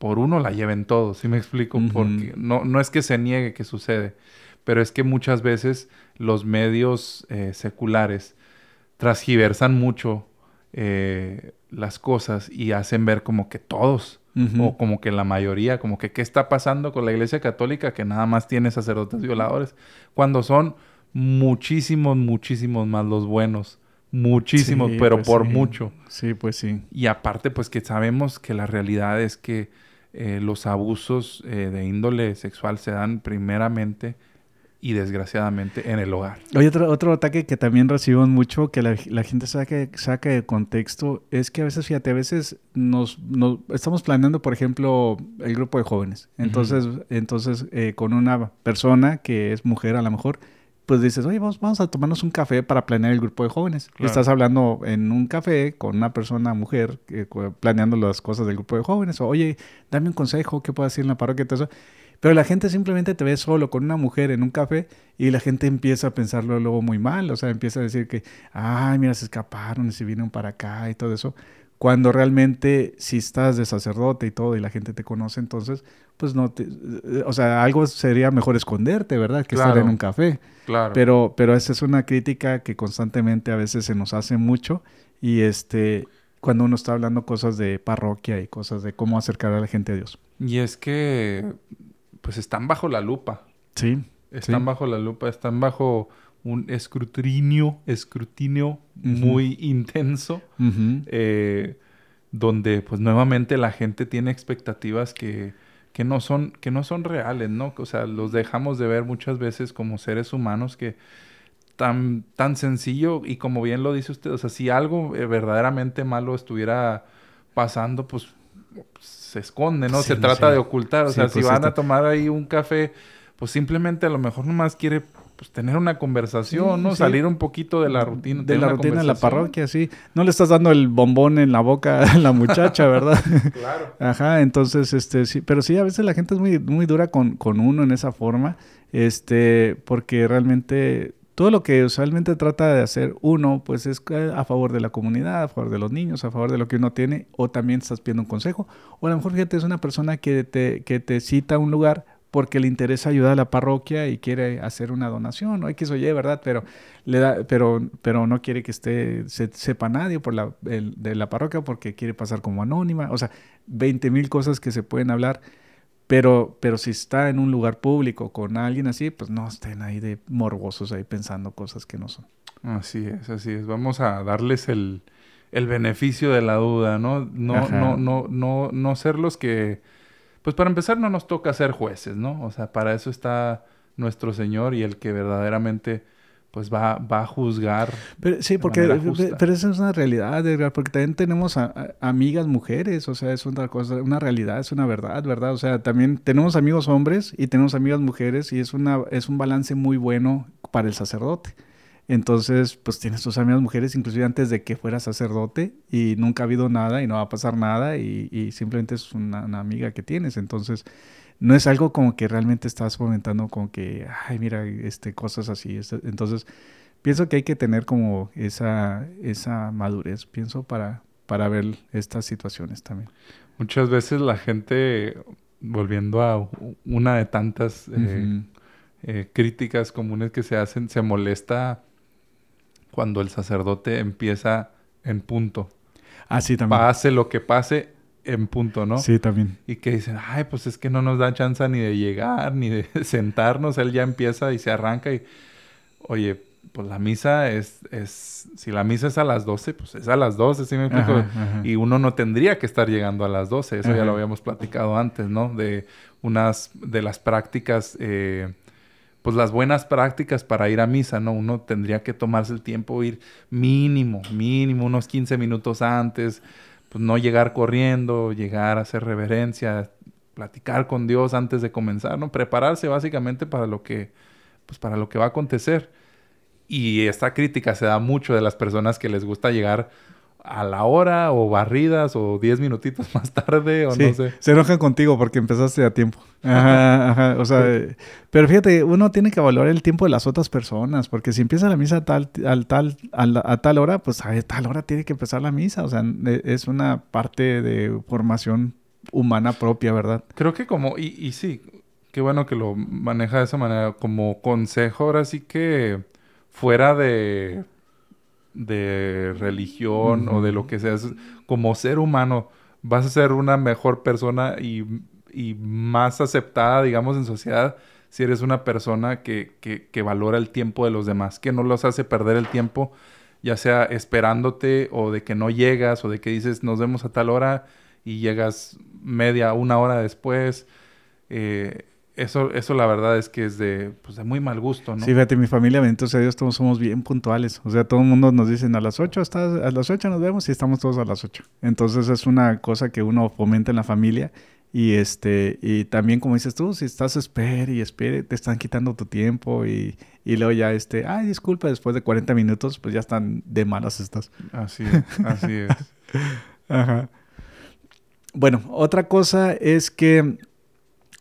por uno la lleven todos, ¿sí me explico? Porque no, no es que se niegue que sucede, pero es que muchas veces los medios eh, seculares transgiversan mucho eh, las cosas y hacen ver como que todos, o como que la mayoría, como que qué está pasando con la Iglesia Católica que nada más tiene sacerdotes violadores, cuando son muchísimos, muchísimos más los buenos, muchísimos, Sí, pero pues por sí. mucho. Sí, pues sí. Y aparte, pues que sabemos que la realidad es que eh, los abusos eh, de índole sexual se dan primeramente y desgraciadamente en el hogar. Oye, otro, otro ataque que también recibimos mucho, que la, la gente saca, saca de contexto, es que a veces, fíjate, a veces nos, nos- estamos planeando, por ejemplo, el grupo de jóvenes. Entonces, entonces eh, con una persona que es mujer a lo mejor, pues dices, oye, vamos, vamos a tomarnos un café para planear el grupo de jóvenes. Y estás hablando en un café con una persona mujer eh, planeando las cosas del grupo de jóvenes. O, oye, dame un consejo, ¿qué puedo decir en la parroquia? Todo eso. Pero la gente simplemente te ve solo con una mujer en un café y la gente empieza a pensarlo luego muy mal. O sea, empieza a decir que, ay, mira, se escaparon y se vinieron para acá y todo eso. Cuando realmente, si estás de sacerdote y todo y la gente te conoce, entonces, pues no te. eh, O sea, algo sería mejor esconderte, ¿verdad? Que estar en un café. Claro. Pero, pero esa es una crítica que constantemente a veces se nos hace mucho. Y este, cuando uno está hablando cosas de parroquia y cosas de cómo acercar a la gente a Dios. y es que, pues están bajo la lupa. Sí. Están Sí. bajo la lupa, están bajo un escrutinio, escrutinio muy intenso, eh, donde pues nuevamente la gente tiene expectativas que, que no son, que no son reales, ¿no? O sea, los dejamos de ver muchas veces como seres humanos que tan, tan sencillo y como bien lo dice usted, o sea, si algo eh, verdaderamente malo estuviera pasando, pues se esconde, ¿no? se trata de ocultar, o sea, si pues, van a tomar ahí un café, pues simplemente a lo mejor nomás quiere pues tener una conversación, ¿no? Salir un poquito de la rutina. De la rutina de la parroquia, sí. No le estás dando el bombón en la boca a la muchacha, ¿verdad? claro. Ajá, entonces, este, sí, pero sí, a veces la gente es muy, muy dura con, con uno en esa forma, este, porque realmente todo lo que usualmente trata de hacer uno, pues es a favor de la comunidad, a favor de los niños, a favor de lo que uno tiene, o también estás pidiendo un consejo, o a lo mejor fíjate, es una persona que te, que te cita a un lugar porque le interesa ayudar a la parroquia y quiere hacer una donación, o X o Y, ¿verdad? Pero, le da, pero, pero no quiere que esté, se, sepa nadie por la, de la parroquia porque quiere pasar como anónima. O sea, 20 mil cosas que se pueden hablar. Pero, pero si está en un lugar público con alguien así, pues no estén ahí de morbosos ahí pensando cosas que no son. Así es, así es. Vamos a darles el, el beneficio de la duda, ¿no? No, no, no, no, no ser los que pues para empezar no nos toca ser jueces, ¿no? O sea, para eso está nuestro Señor y el que verdaderamente pues va, va a juzgar. Pero, sí, porque pero esa es una realidad, Edgar, porque también tenemos amigas mujeres, o sea, es otra cosa, una realidad, es una verdad, ¿verdad? O sea, también tenemos amigos hombres y tenemos amigas mujeres y es, una, es un balance muy bueno para el sacerdote. Entonces, pues tienes tus amigas mujeres, inclusive antes de que fuera sacerdote, y nunca ha habido nada y no va a pasar nada, y, simplemente es una, amiga que tienes. Entonces, no es algo como que realmente estás fomentando como que, ay, mira, este, cosas así. Este, entonces, pienso que hay que tener como esa, esa madurez, pienso, para, para ver estas situaciones también. Muchas veces la gente, volviendo a una de tantas eh, eh, críticas comunes que se hacen, se molesta cuando el sacerdote empieza en punto. Ah, sí, también. Pase lo que pase en punto, ¿no? Sí, también. Y que dicen, ay, pues es que no nos da chance ni de llegar, ni de sentarnos. Él ya empieza y se arranca y, oye, pues la misa es, es, si la misa es a las 12, pues es a las 12, ¿sí me explico? Y uno no tendría que estar llegando a las 12, eso ya lo habíamos platicado antes, ¿no? De unas, de las prácticas eh, pues las buenas prácticas para ir a misa, ¿no? Uno tendría que tomarse el tiempo, ir mínimo, mínimo, unos 15 minutos antes, pues no llegar corriendo, llegar a hacer reverencia, platicar con Dios antes de comenzar, ¿no? Prepararse básicamente para lo que, pues para lo que va a acontecer. Y esta crítica se da mucho de las personas que les gusta llegar a la hora o barridas o diez minutitos más tarde o no sé. Se enojan contigo porque empezaste a tiempo. Ajá, ajá. O sea, pero fíjate, uno tiene que valorar el tiempo de las otras personas porque si empieza la misa a tal, al tal, a, tal hora, pues a tal hora tiene que empezar la misa. O sea, e, es una parte de formación humana propia, ¿verdad? Creo que como, y, y sí, qué bueno que lo maneja de esa manera, como consejo ahora sí que fuera de de religión o de lo que seas, como ser humano, vas a ser una mejor persona y, más aceptada, digamos, en sociedad si eres una persona que, que, valora el tiempo de los demás, que no los hace perder el tiempo, ya sea esperándote o de que no llegas o de que dices nos vemos a tal hora y llegas media, una hora después. Eh, eso, eso la verdad es que es de, pues de muy mal gusto, ¿no? Sí, fíjate, mi familia, bendito sea Dios, todos somos bien puntuales. O sea, todo el mundo nos dicen a las 8, a las 8 nos vemos y estamos todos a las 8. Entonces es una cosa que uno fomenta en la familia. Y este, y también como dices tú, si estás espere y espere, te están quitando tu tiempo y, y luego ya este, ay, disculpa, después de 40 minutos, pues ya están de malas estas. Así es, así es. Ajá. Bueno, otra cosa es que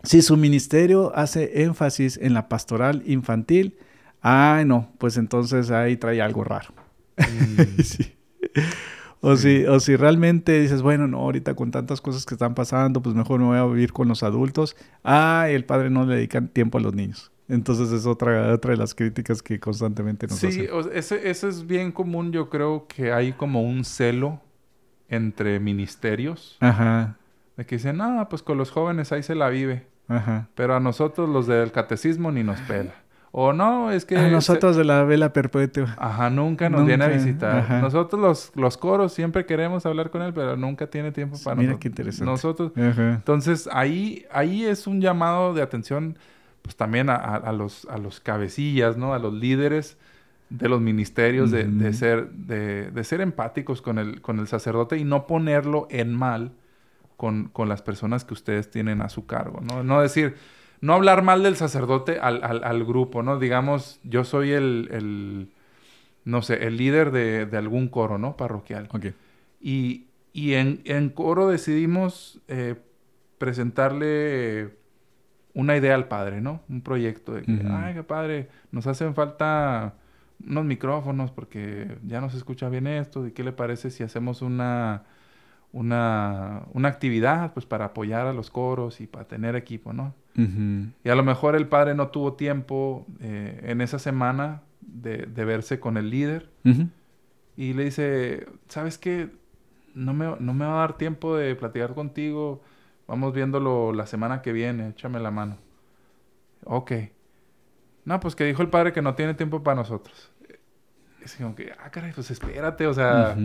si su ministerio hace énfasis en la pastoral infantil, ay no, pues entonces ahí trae algo raro. Mm. O, Si, o si realmente dices, bueno, no, ahorita con tantas cosas que están pasando, pues mejor me voy a vivir con los adultos. Ah, el padre no le dedica tiempo a los niños. Entonces es otra, otra de las críticas que constantemente nos hacen. Sí, eso es bien común. Yo creo que hay como un celo entre ministerios. Ajá. De que dicen, ah, pues con los jóvenes ahí se la vive. Ajá. Pero a nosotros los del catecismo ni nos pela. O no, es que... A nosotros de la vela perpetua. Ajá, nunca nos viene a visitar. Nosotros los, los coros siempre queremos hablar con él, pero nunca tiene tiempo para Mira qué interesante. nosotros. Entonces, ahí, ahí es un llamado de atención, pues también a, los, a los cabecillas, ¿no? A los líderes de los ministerios, de, de, ser, de, de, ser empáticos con el, con el sacerdote y no ponerlo en mal con, con las personas que ustedes tienen a su cargo, ¿no? No decir no hablar mal del sacerdote al, al, grupo, ¿no? Digamos, yo soy el, el no sé, el líder de, de, algún coro, ¿no? Parroquial. Ok. Y, y en, en, coro decidimos eh, presentarle una idea al padre, ¿no? Un proyecto de que, ay, qué padre, nos hacen falta unos micrófonos porque ya no se escucha bien esto. ¿Y qué le parece si hacemos una, una, una actividad pues para apoyar a los coros y para tener equipo, ¿no? Y a lo mejor el padre no tuvo tiempo eh, en esa semana de, verse con el líder. Y le dice, ¿sabes qué? No me, no me va a dar tiempo de platicar contigo. Vamos viéndolo la semana que viene. Échame la mano. Ok. No, pues que dijo el padre que no tiene tiempo para nosotros. Es como que, ah, caray, pues espérate. O sea,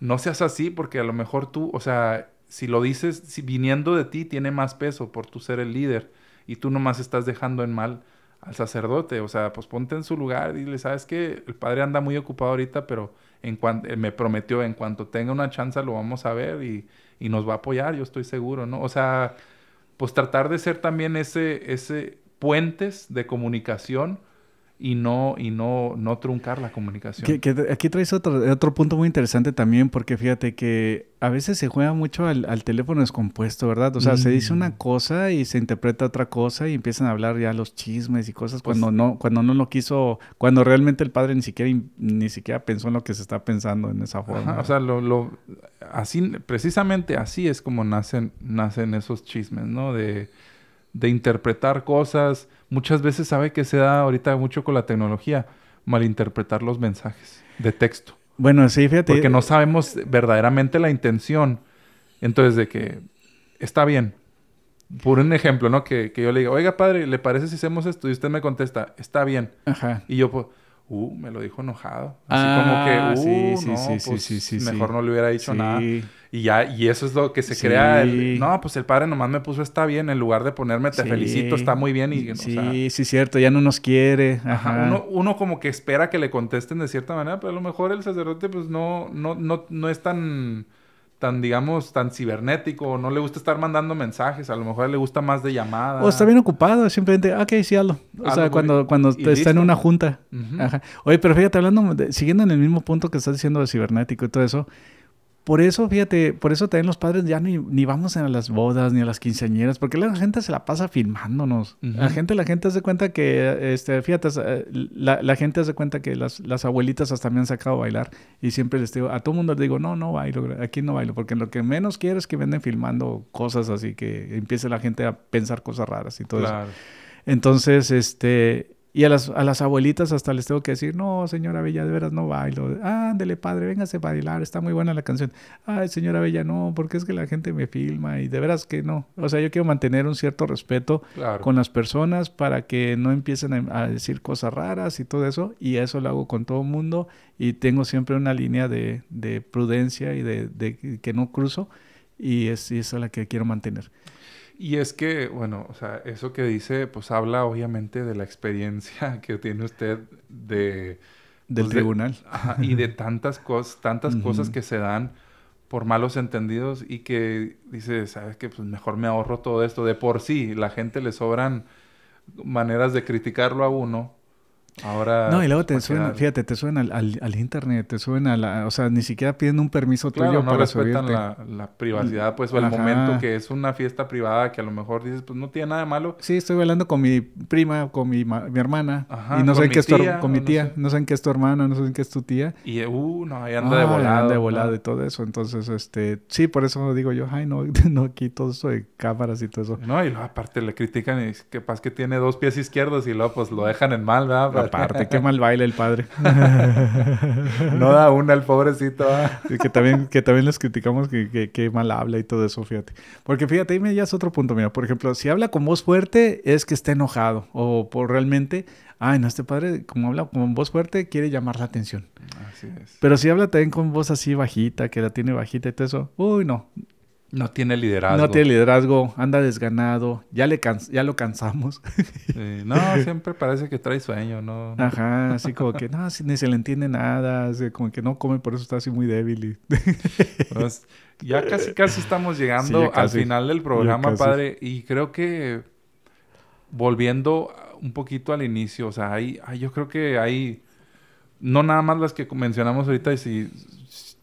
no seas así porque a lo mejor tú, o sea, si lo dices, si viniendo de ti, tiene más peso por tu ser el líder y tú nomás estás dejando en mal al sacerdote. O sea, pues ponte en su lugar y dile, sabes que el padre anda muy ocupado ahorita, pero en cuanto me prometió, en cuanto tenga una chance lo vamos a ver y, y, nos va a apoyar, yo estoy seguro, ¿no? O sea, pues tratar de ser también ese, ese puentes de comunicación y no, y no, no truncar la comunicación. Que, aquí traes otro, otro punto muy interesante también, porque fíjate que a veces se juega mucho al, teléfono descompuesto, ¿verdad? O sea, se dice una mm. cosa y se interpreta otra cosa y empiezan a hablar ya los chismes y cosas pues cuando no, cuando no lo quiso, cuando realmente el padre ni siquiera, ni siquiera pensó en lo que se está pensando en esa forma. o sea, lo, lo, así, precisamente así es como nacen, nacen esos chismes, ¿no? De, de interpretar cosas muchas veces sabe que se da ahorita mucho con la tecnología, malinterpretar los mensajes de texto. Bueno, sí, fíjate. Porque no sabemos verdaderamente la intención. Entonces, de que está bien. Por un ejemplo, ¿no? Que, que yo le digo, oiga, padre, ¿le parece si hacemos esto? Y usted me contesta, está bien. Ajá. Y yo, pues, uh, me lo dijo enojado. Así como que, ah, uh, sí, sí, no, sí, pues, sí, sí, mejor no le hubiera dicho nada. Y ya, y eso es lo que se crea. no, pues el padre nomás me puso está bien, en lugar de ponerme te felicito, está muy bien. Y, sí, sí, cierto, ya no nos quiere. Ajá. Uno, uno, como que espera que le contesten de cierta manera, pero a lo mejor el sacerdote, pues no, no, no, no es tan tan, digamos, tan cibernético, no le gusta estar mandando mensajes, a lo mejor le gusta más de llamada. O está bien ocupado, simplemente, ah, ok, sí, hazlo. O sea, cuando, cuando está en una junta. Ajá. Oye, pero fíjate, hablando, siguiendo en el mismo punto que estás diciendo de cibernético y todo eso, por eso, fíjate, por eso también los padres ya ni, ni, vamos a las bodas ni a las quinceañeras, porque la gente se la pasa filmándonos. La gente, la gente hace cuenta que, este, fíjate, eh, la, la gente hace cuenta que las, las, abuelitas hasta me han sacado a bailar y siempre les digo, a todo mundo les digo, no, no bailo, aquí no bailo, porque lo que menos quiero es que venden filmando cosas así, que empiece la gente a pensar cosas raras y todo eso. Entonces, este, y a las, a las abuelitas hasta les tengo que decir, no, señora Bella, de veras no bailo. Ándele, padre, véngase a bailar, está muy buena la canción. Ay, señora Bella, no, porque es que la gente me filma y de veras que no. O sea, yo quiero mantener un cierto respeto con las personas para que no empiecen a, decir cosas raras y todo eso. Y eso lo hago con todo el mundo y tengo siempre una línea de, de prudencia y de, de, que no cruzo y es, y es la que quiero mantener. Y es que, bueno, o sea, eso que dice, pues habla obviamente de la experiencia que tiene usted de... Del pues, tribunal. y de tantas cosas, tantas cosas que se dan por malos entendidos y que dice, ¿sabes qué? Pues mejor me ahorro todo esto. De por sí, la gente le sobran maneras de criticarlo a uno Ahora. No, y luego te suena, fíjate, te suena al, al, internet, te suena a la. O sea, ni siquiera piden un permiso tuyo no para respetan la, la, privacidad, pues, o el momento que es una fiesta privada que a lo mejor dices, pues no tiene nada de malo. Sí, estoy bailando con mi prima, con mi, mi hermana. y no sé qué es tu, con mi tía. No, sé. saben qué es tu hermana, no saben qué es tu tía. Y, uh, no, ahí anda de volado. Anda de volado y todo eso. Entonces, este. Sí, por eso digo yo, ay, no, no, aquí todo eso de cámaras y todo eso. No, y luego aparte le critican y que pasa que tiene dos pies izquierdos y luego, pues lo dejan en mal, ¿verdad? Aparte, qué mal baila el padre. no da una el pobrecito. que, también, que también les criticamos que, que, mal habla y todo eso, fíjate. Porque fíjate, ahí ya es otro punto, mira. Por ejemplo, si habla con voz fuerte es que está enojado o por realmente ay, no, este padre, como habla con voz fuerte, quiere llamar la atención. Así es. Pero si habla también con voz así bajita, que la tiene bajita y todo eso, uy, no. No tiene liderazgo. No tiene liderazgo, anda desganado, ya, le cans- ya lo cansamos. Sí, No, siempre parece que trae sueño, ¿no? Ajá, así como que no, ni se le entiende nada, así como que no come, por eso está así muy débil. y- Pues, ya casi, casi estamos llegando Sí, al final del programa, padre. Y creo que volviendo un poquito al inicio, o sea, hay, hay- yo creo que hay, no nada más las que mencionamos ahorita, y si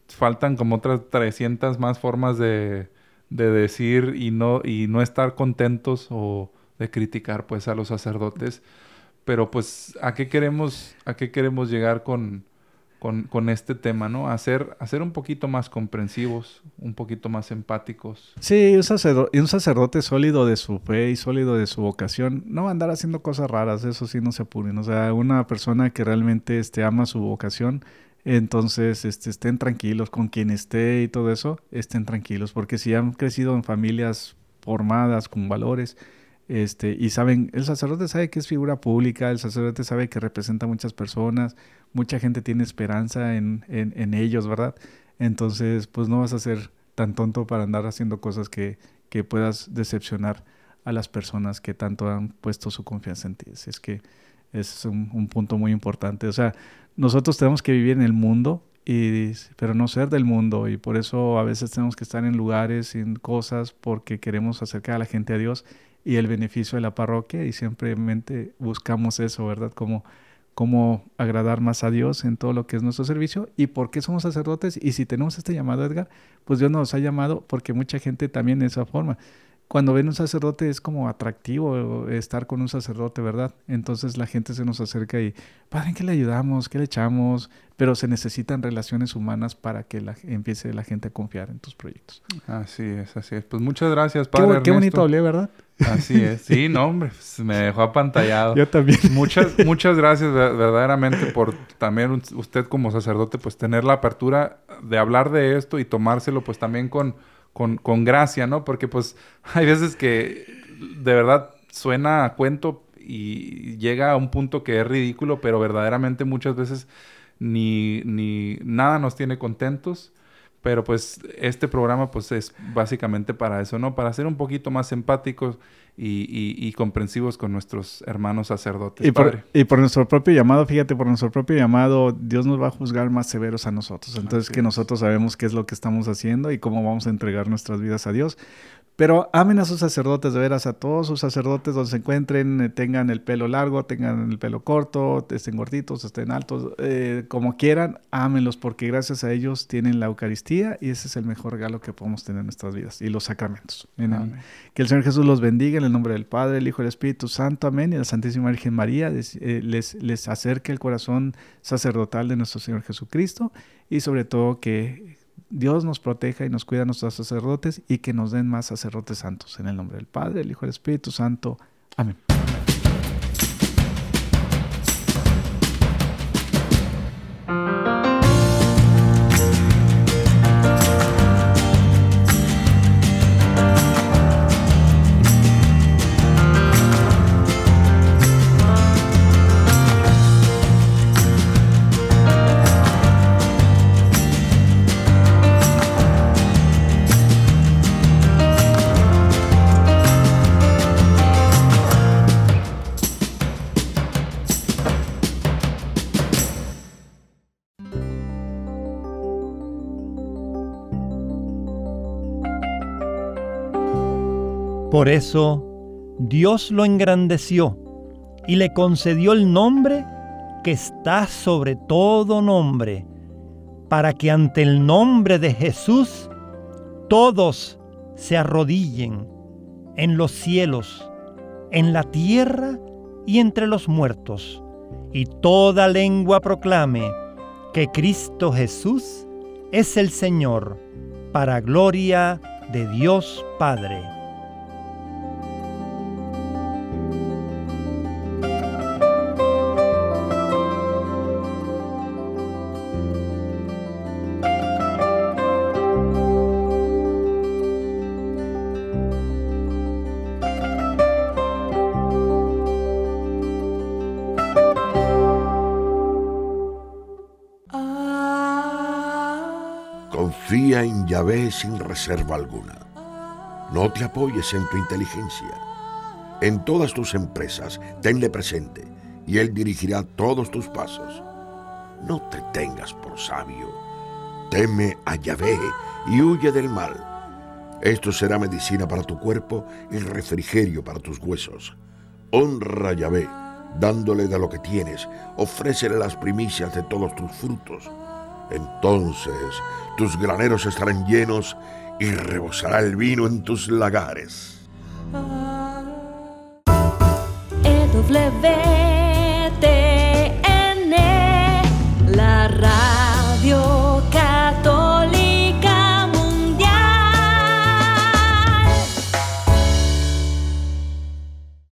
faltan como otras 300 más formas de, de decir y no, y no estar contentos o de criticar pues a los sacerdotes. Pero pues, ¿a qué queremos, a qué queremos llegar con, con, con este tema, ¿no? Hacer, hacer un poquito más comprensivos, un poquito más empáticos. Sí, un sacerdote, un sacerdote sólido de su fe y sólido de su vocación, no andar haciendo cosas raras, eso sí no se apuren. O sea, una persona que realmente este, ama su vocación, entonces este, estén tranquilos con quien esté y todo eso, estén tranquilos, porque si han crecido en familias formadas con valores, este, y saben, el sacerdote sabe que es figura pública, el sacerdote sabe que representa a muchas personas, mucha gente tiene esperanza en, en, en ellos, ¿verdad? Entonces, pues no vas a ser tan tonto para andar haciendo cosas que, que puedas decepcionar a las personas que tanto han puesto su confianza en ti. Así es que es un, un punto muy importante. O sea, nosotros tenemos que vivir en el mundo, y, pero no ser del mundo. Y por eso a veces tenemos que estar en lugares, en cosas, porque queremos acercar a la gente a Dios y el beneficio de la parroquia. Y simplemente buscamos eso, ¿verdad? Como cómo agradar más a Dios en todo lo que es nuestro servicio y por qué somos sacerdotes. Y si tenemos este llamado, Edgar, pues Dios nos ha llamado porque mucha gente también de esa forma. Cuando ven un sacerdote es como atractivo estar con un sacerdote, ¿verdad? Entonces la gente se nos acerca y, Padre, ¿en qué le ayudamos? ¿Qué le echamos? Pero se necesitan relaciones humanas para que la, empiece la gente a confiar en tus proyectos. Así es, así es. Pues muchas gracias, Qué, padre. qué Ernesto. bonito hablé, ¿verdad? Así es. Sí, no, hombre, pues, me dejó apantallado. Yo también. Muchas, muchas gracias ver- verdaderamente por también usted como sacerdote, pues tener la apertura de hablar de esto y tomárselo pues también con, con, con gracia, ¿no? Porque pues hay veces que de verdad suena a cuento y llega a un punto que es ridículo, pero verdaderamente muchas veces ni, ni nada nos tiene contentos. Pero pues este programa pues es básicamente para eso, ¿no? Para ser un poquito más empáticos y, y- y comprensivos con nuestros hermanos sacerdotes. Y por, padre. y por nuestro propio llamado, fíjate, por nuestro propio llamado, Dios nos va a juzgar más severos a nosotros. Entonces, Así que es. nosotros sabemos qué es lo que estamos haciendo y cómo vamos a entregar nuestras vidas a Dios. Pero amen a sus sacerdotes, de veras, a todos sus sacerdotes donde se encuentren, eh, tengan el pelo largo, tengan el pelo corto, estén gorditos, estén altos, eh, como quieran, ámenlos, porque gracias a ellos tienen la Eucaristía y ese es el mejor regalo que podemos tener en nuestras vidas y los sacramentos. Amén. que el Señor Jesús los bendiga en el nombre del Padre, el Hijo y el Espíritu Santo. Amén. Y la Santísima Virgen María les, eh, les, les acerque el corazón sacerdotal de nuestro Señor Jesucristo. Y sobre todo que Dios nos proteja y nos cuida a nuestros sacerdotes y que nos den más sacerdotes santos. En el nombre del Padre, el Hijo y el Espíritu Santo. Amén. Por eso Dios lo engrandeció y le concedió el nombre que está sobre todo nombre, para que ante el nombre de Jesús todos se arrodillen en los cielos, en la tierra y entre los muertos, y toda lengua proclame que Cristo Jesús es el Señor, para gloria de Dios Padre. Yahvé sin reserva alguna. No te apoyes en tu inteligencia. En todas tus empresas, tenle presente y Él dirigirá todos tus pasos. No te tengas por sabio. Teme a Yahvé y huye del mal. Esto será medicina para tu cuerpo y refrigerio para tus huesos. Honra a Yahvé, dándole de lo que tienes. Ofrécele las primicias de todos tus frutos. Entonces tus graneros estarán llenos y rebosará el vino en tus lagares. EW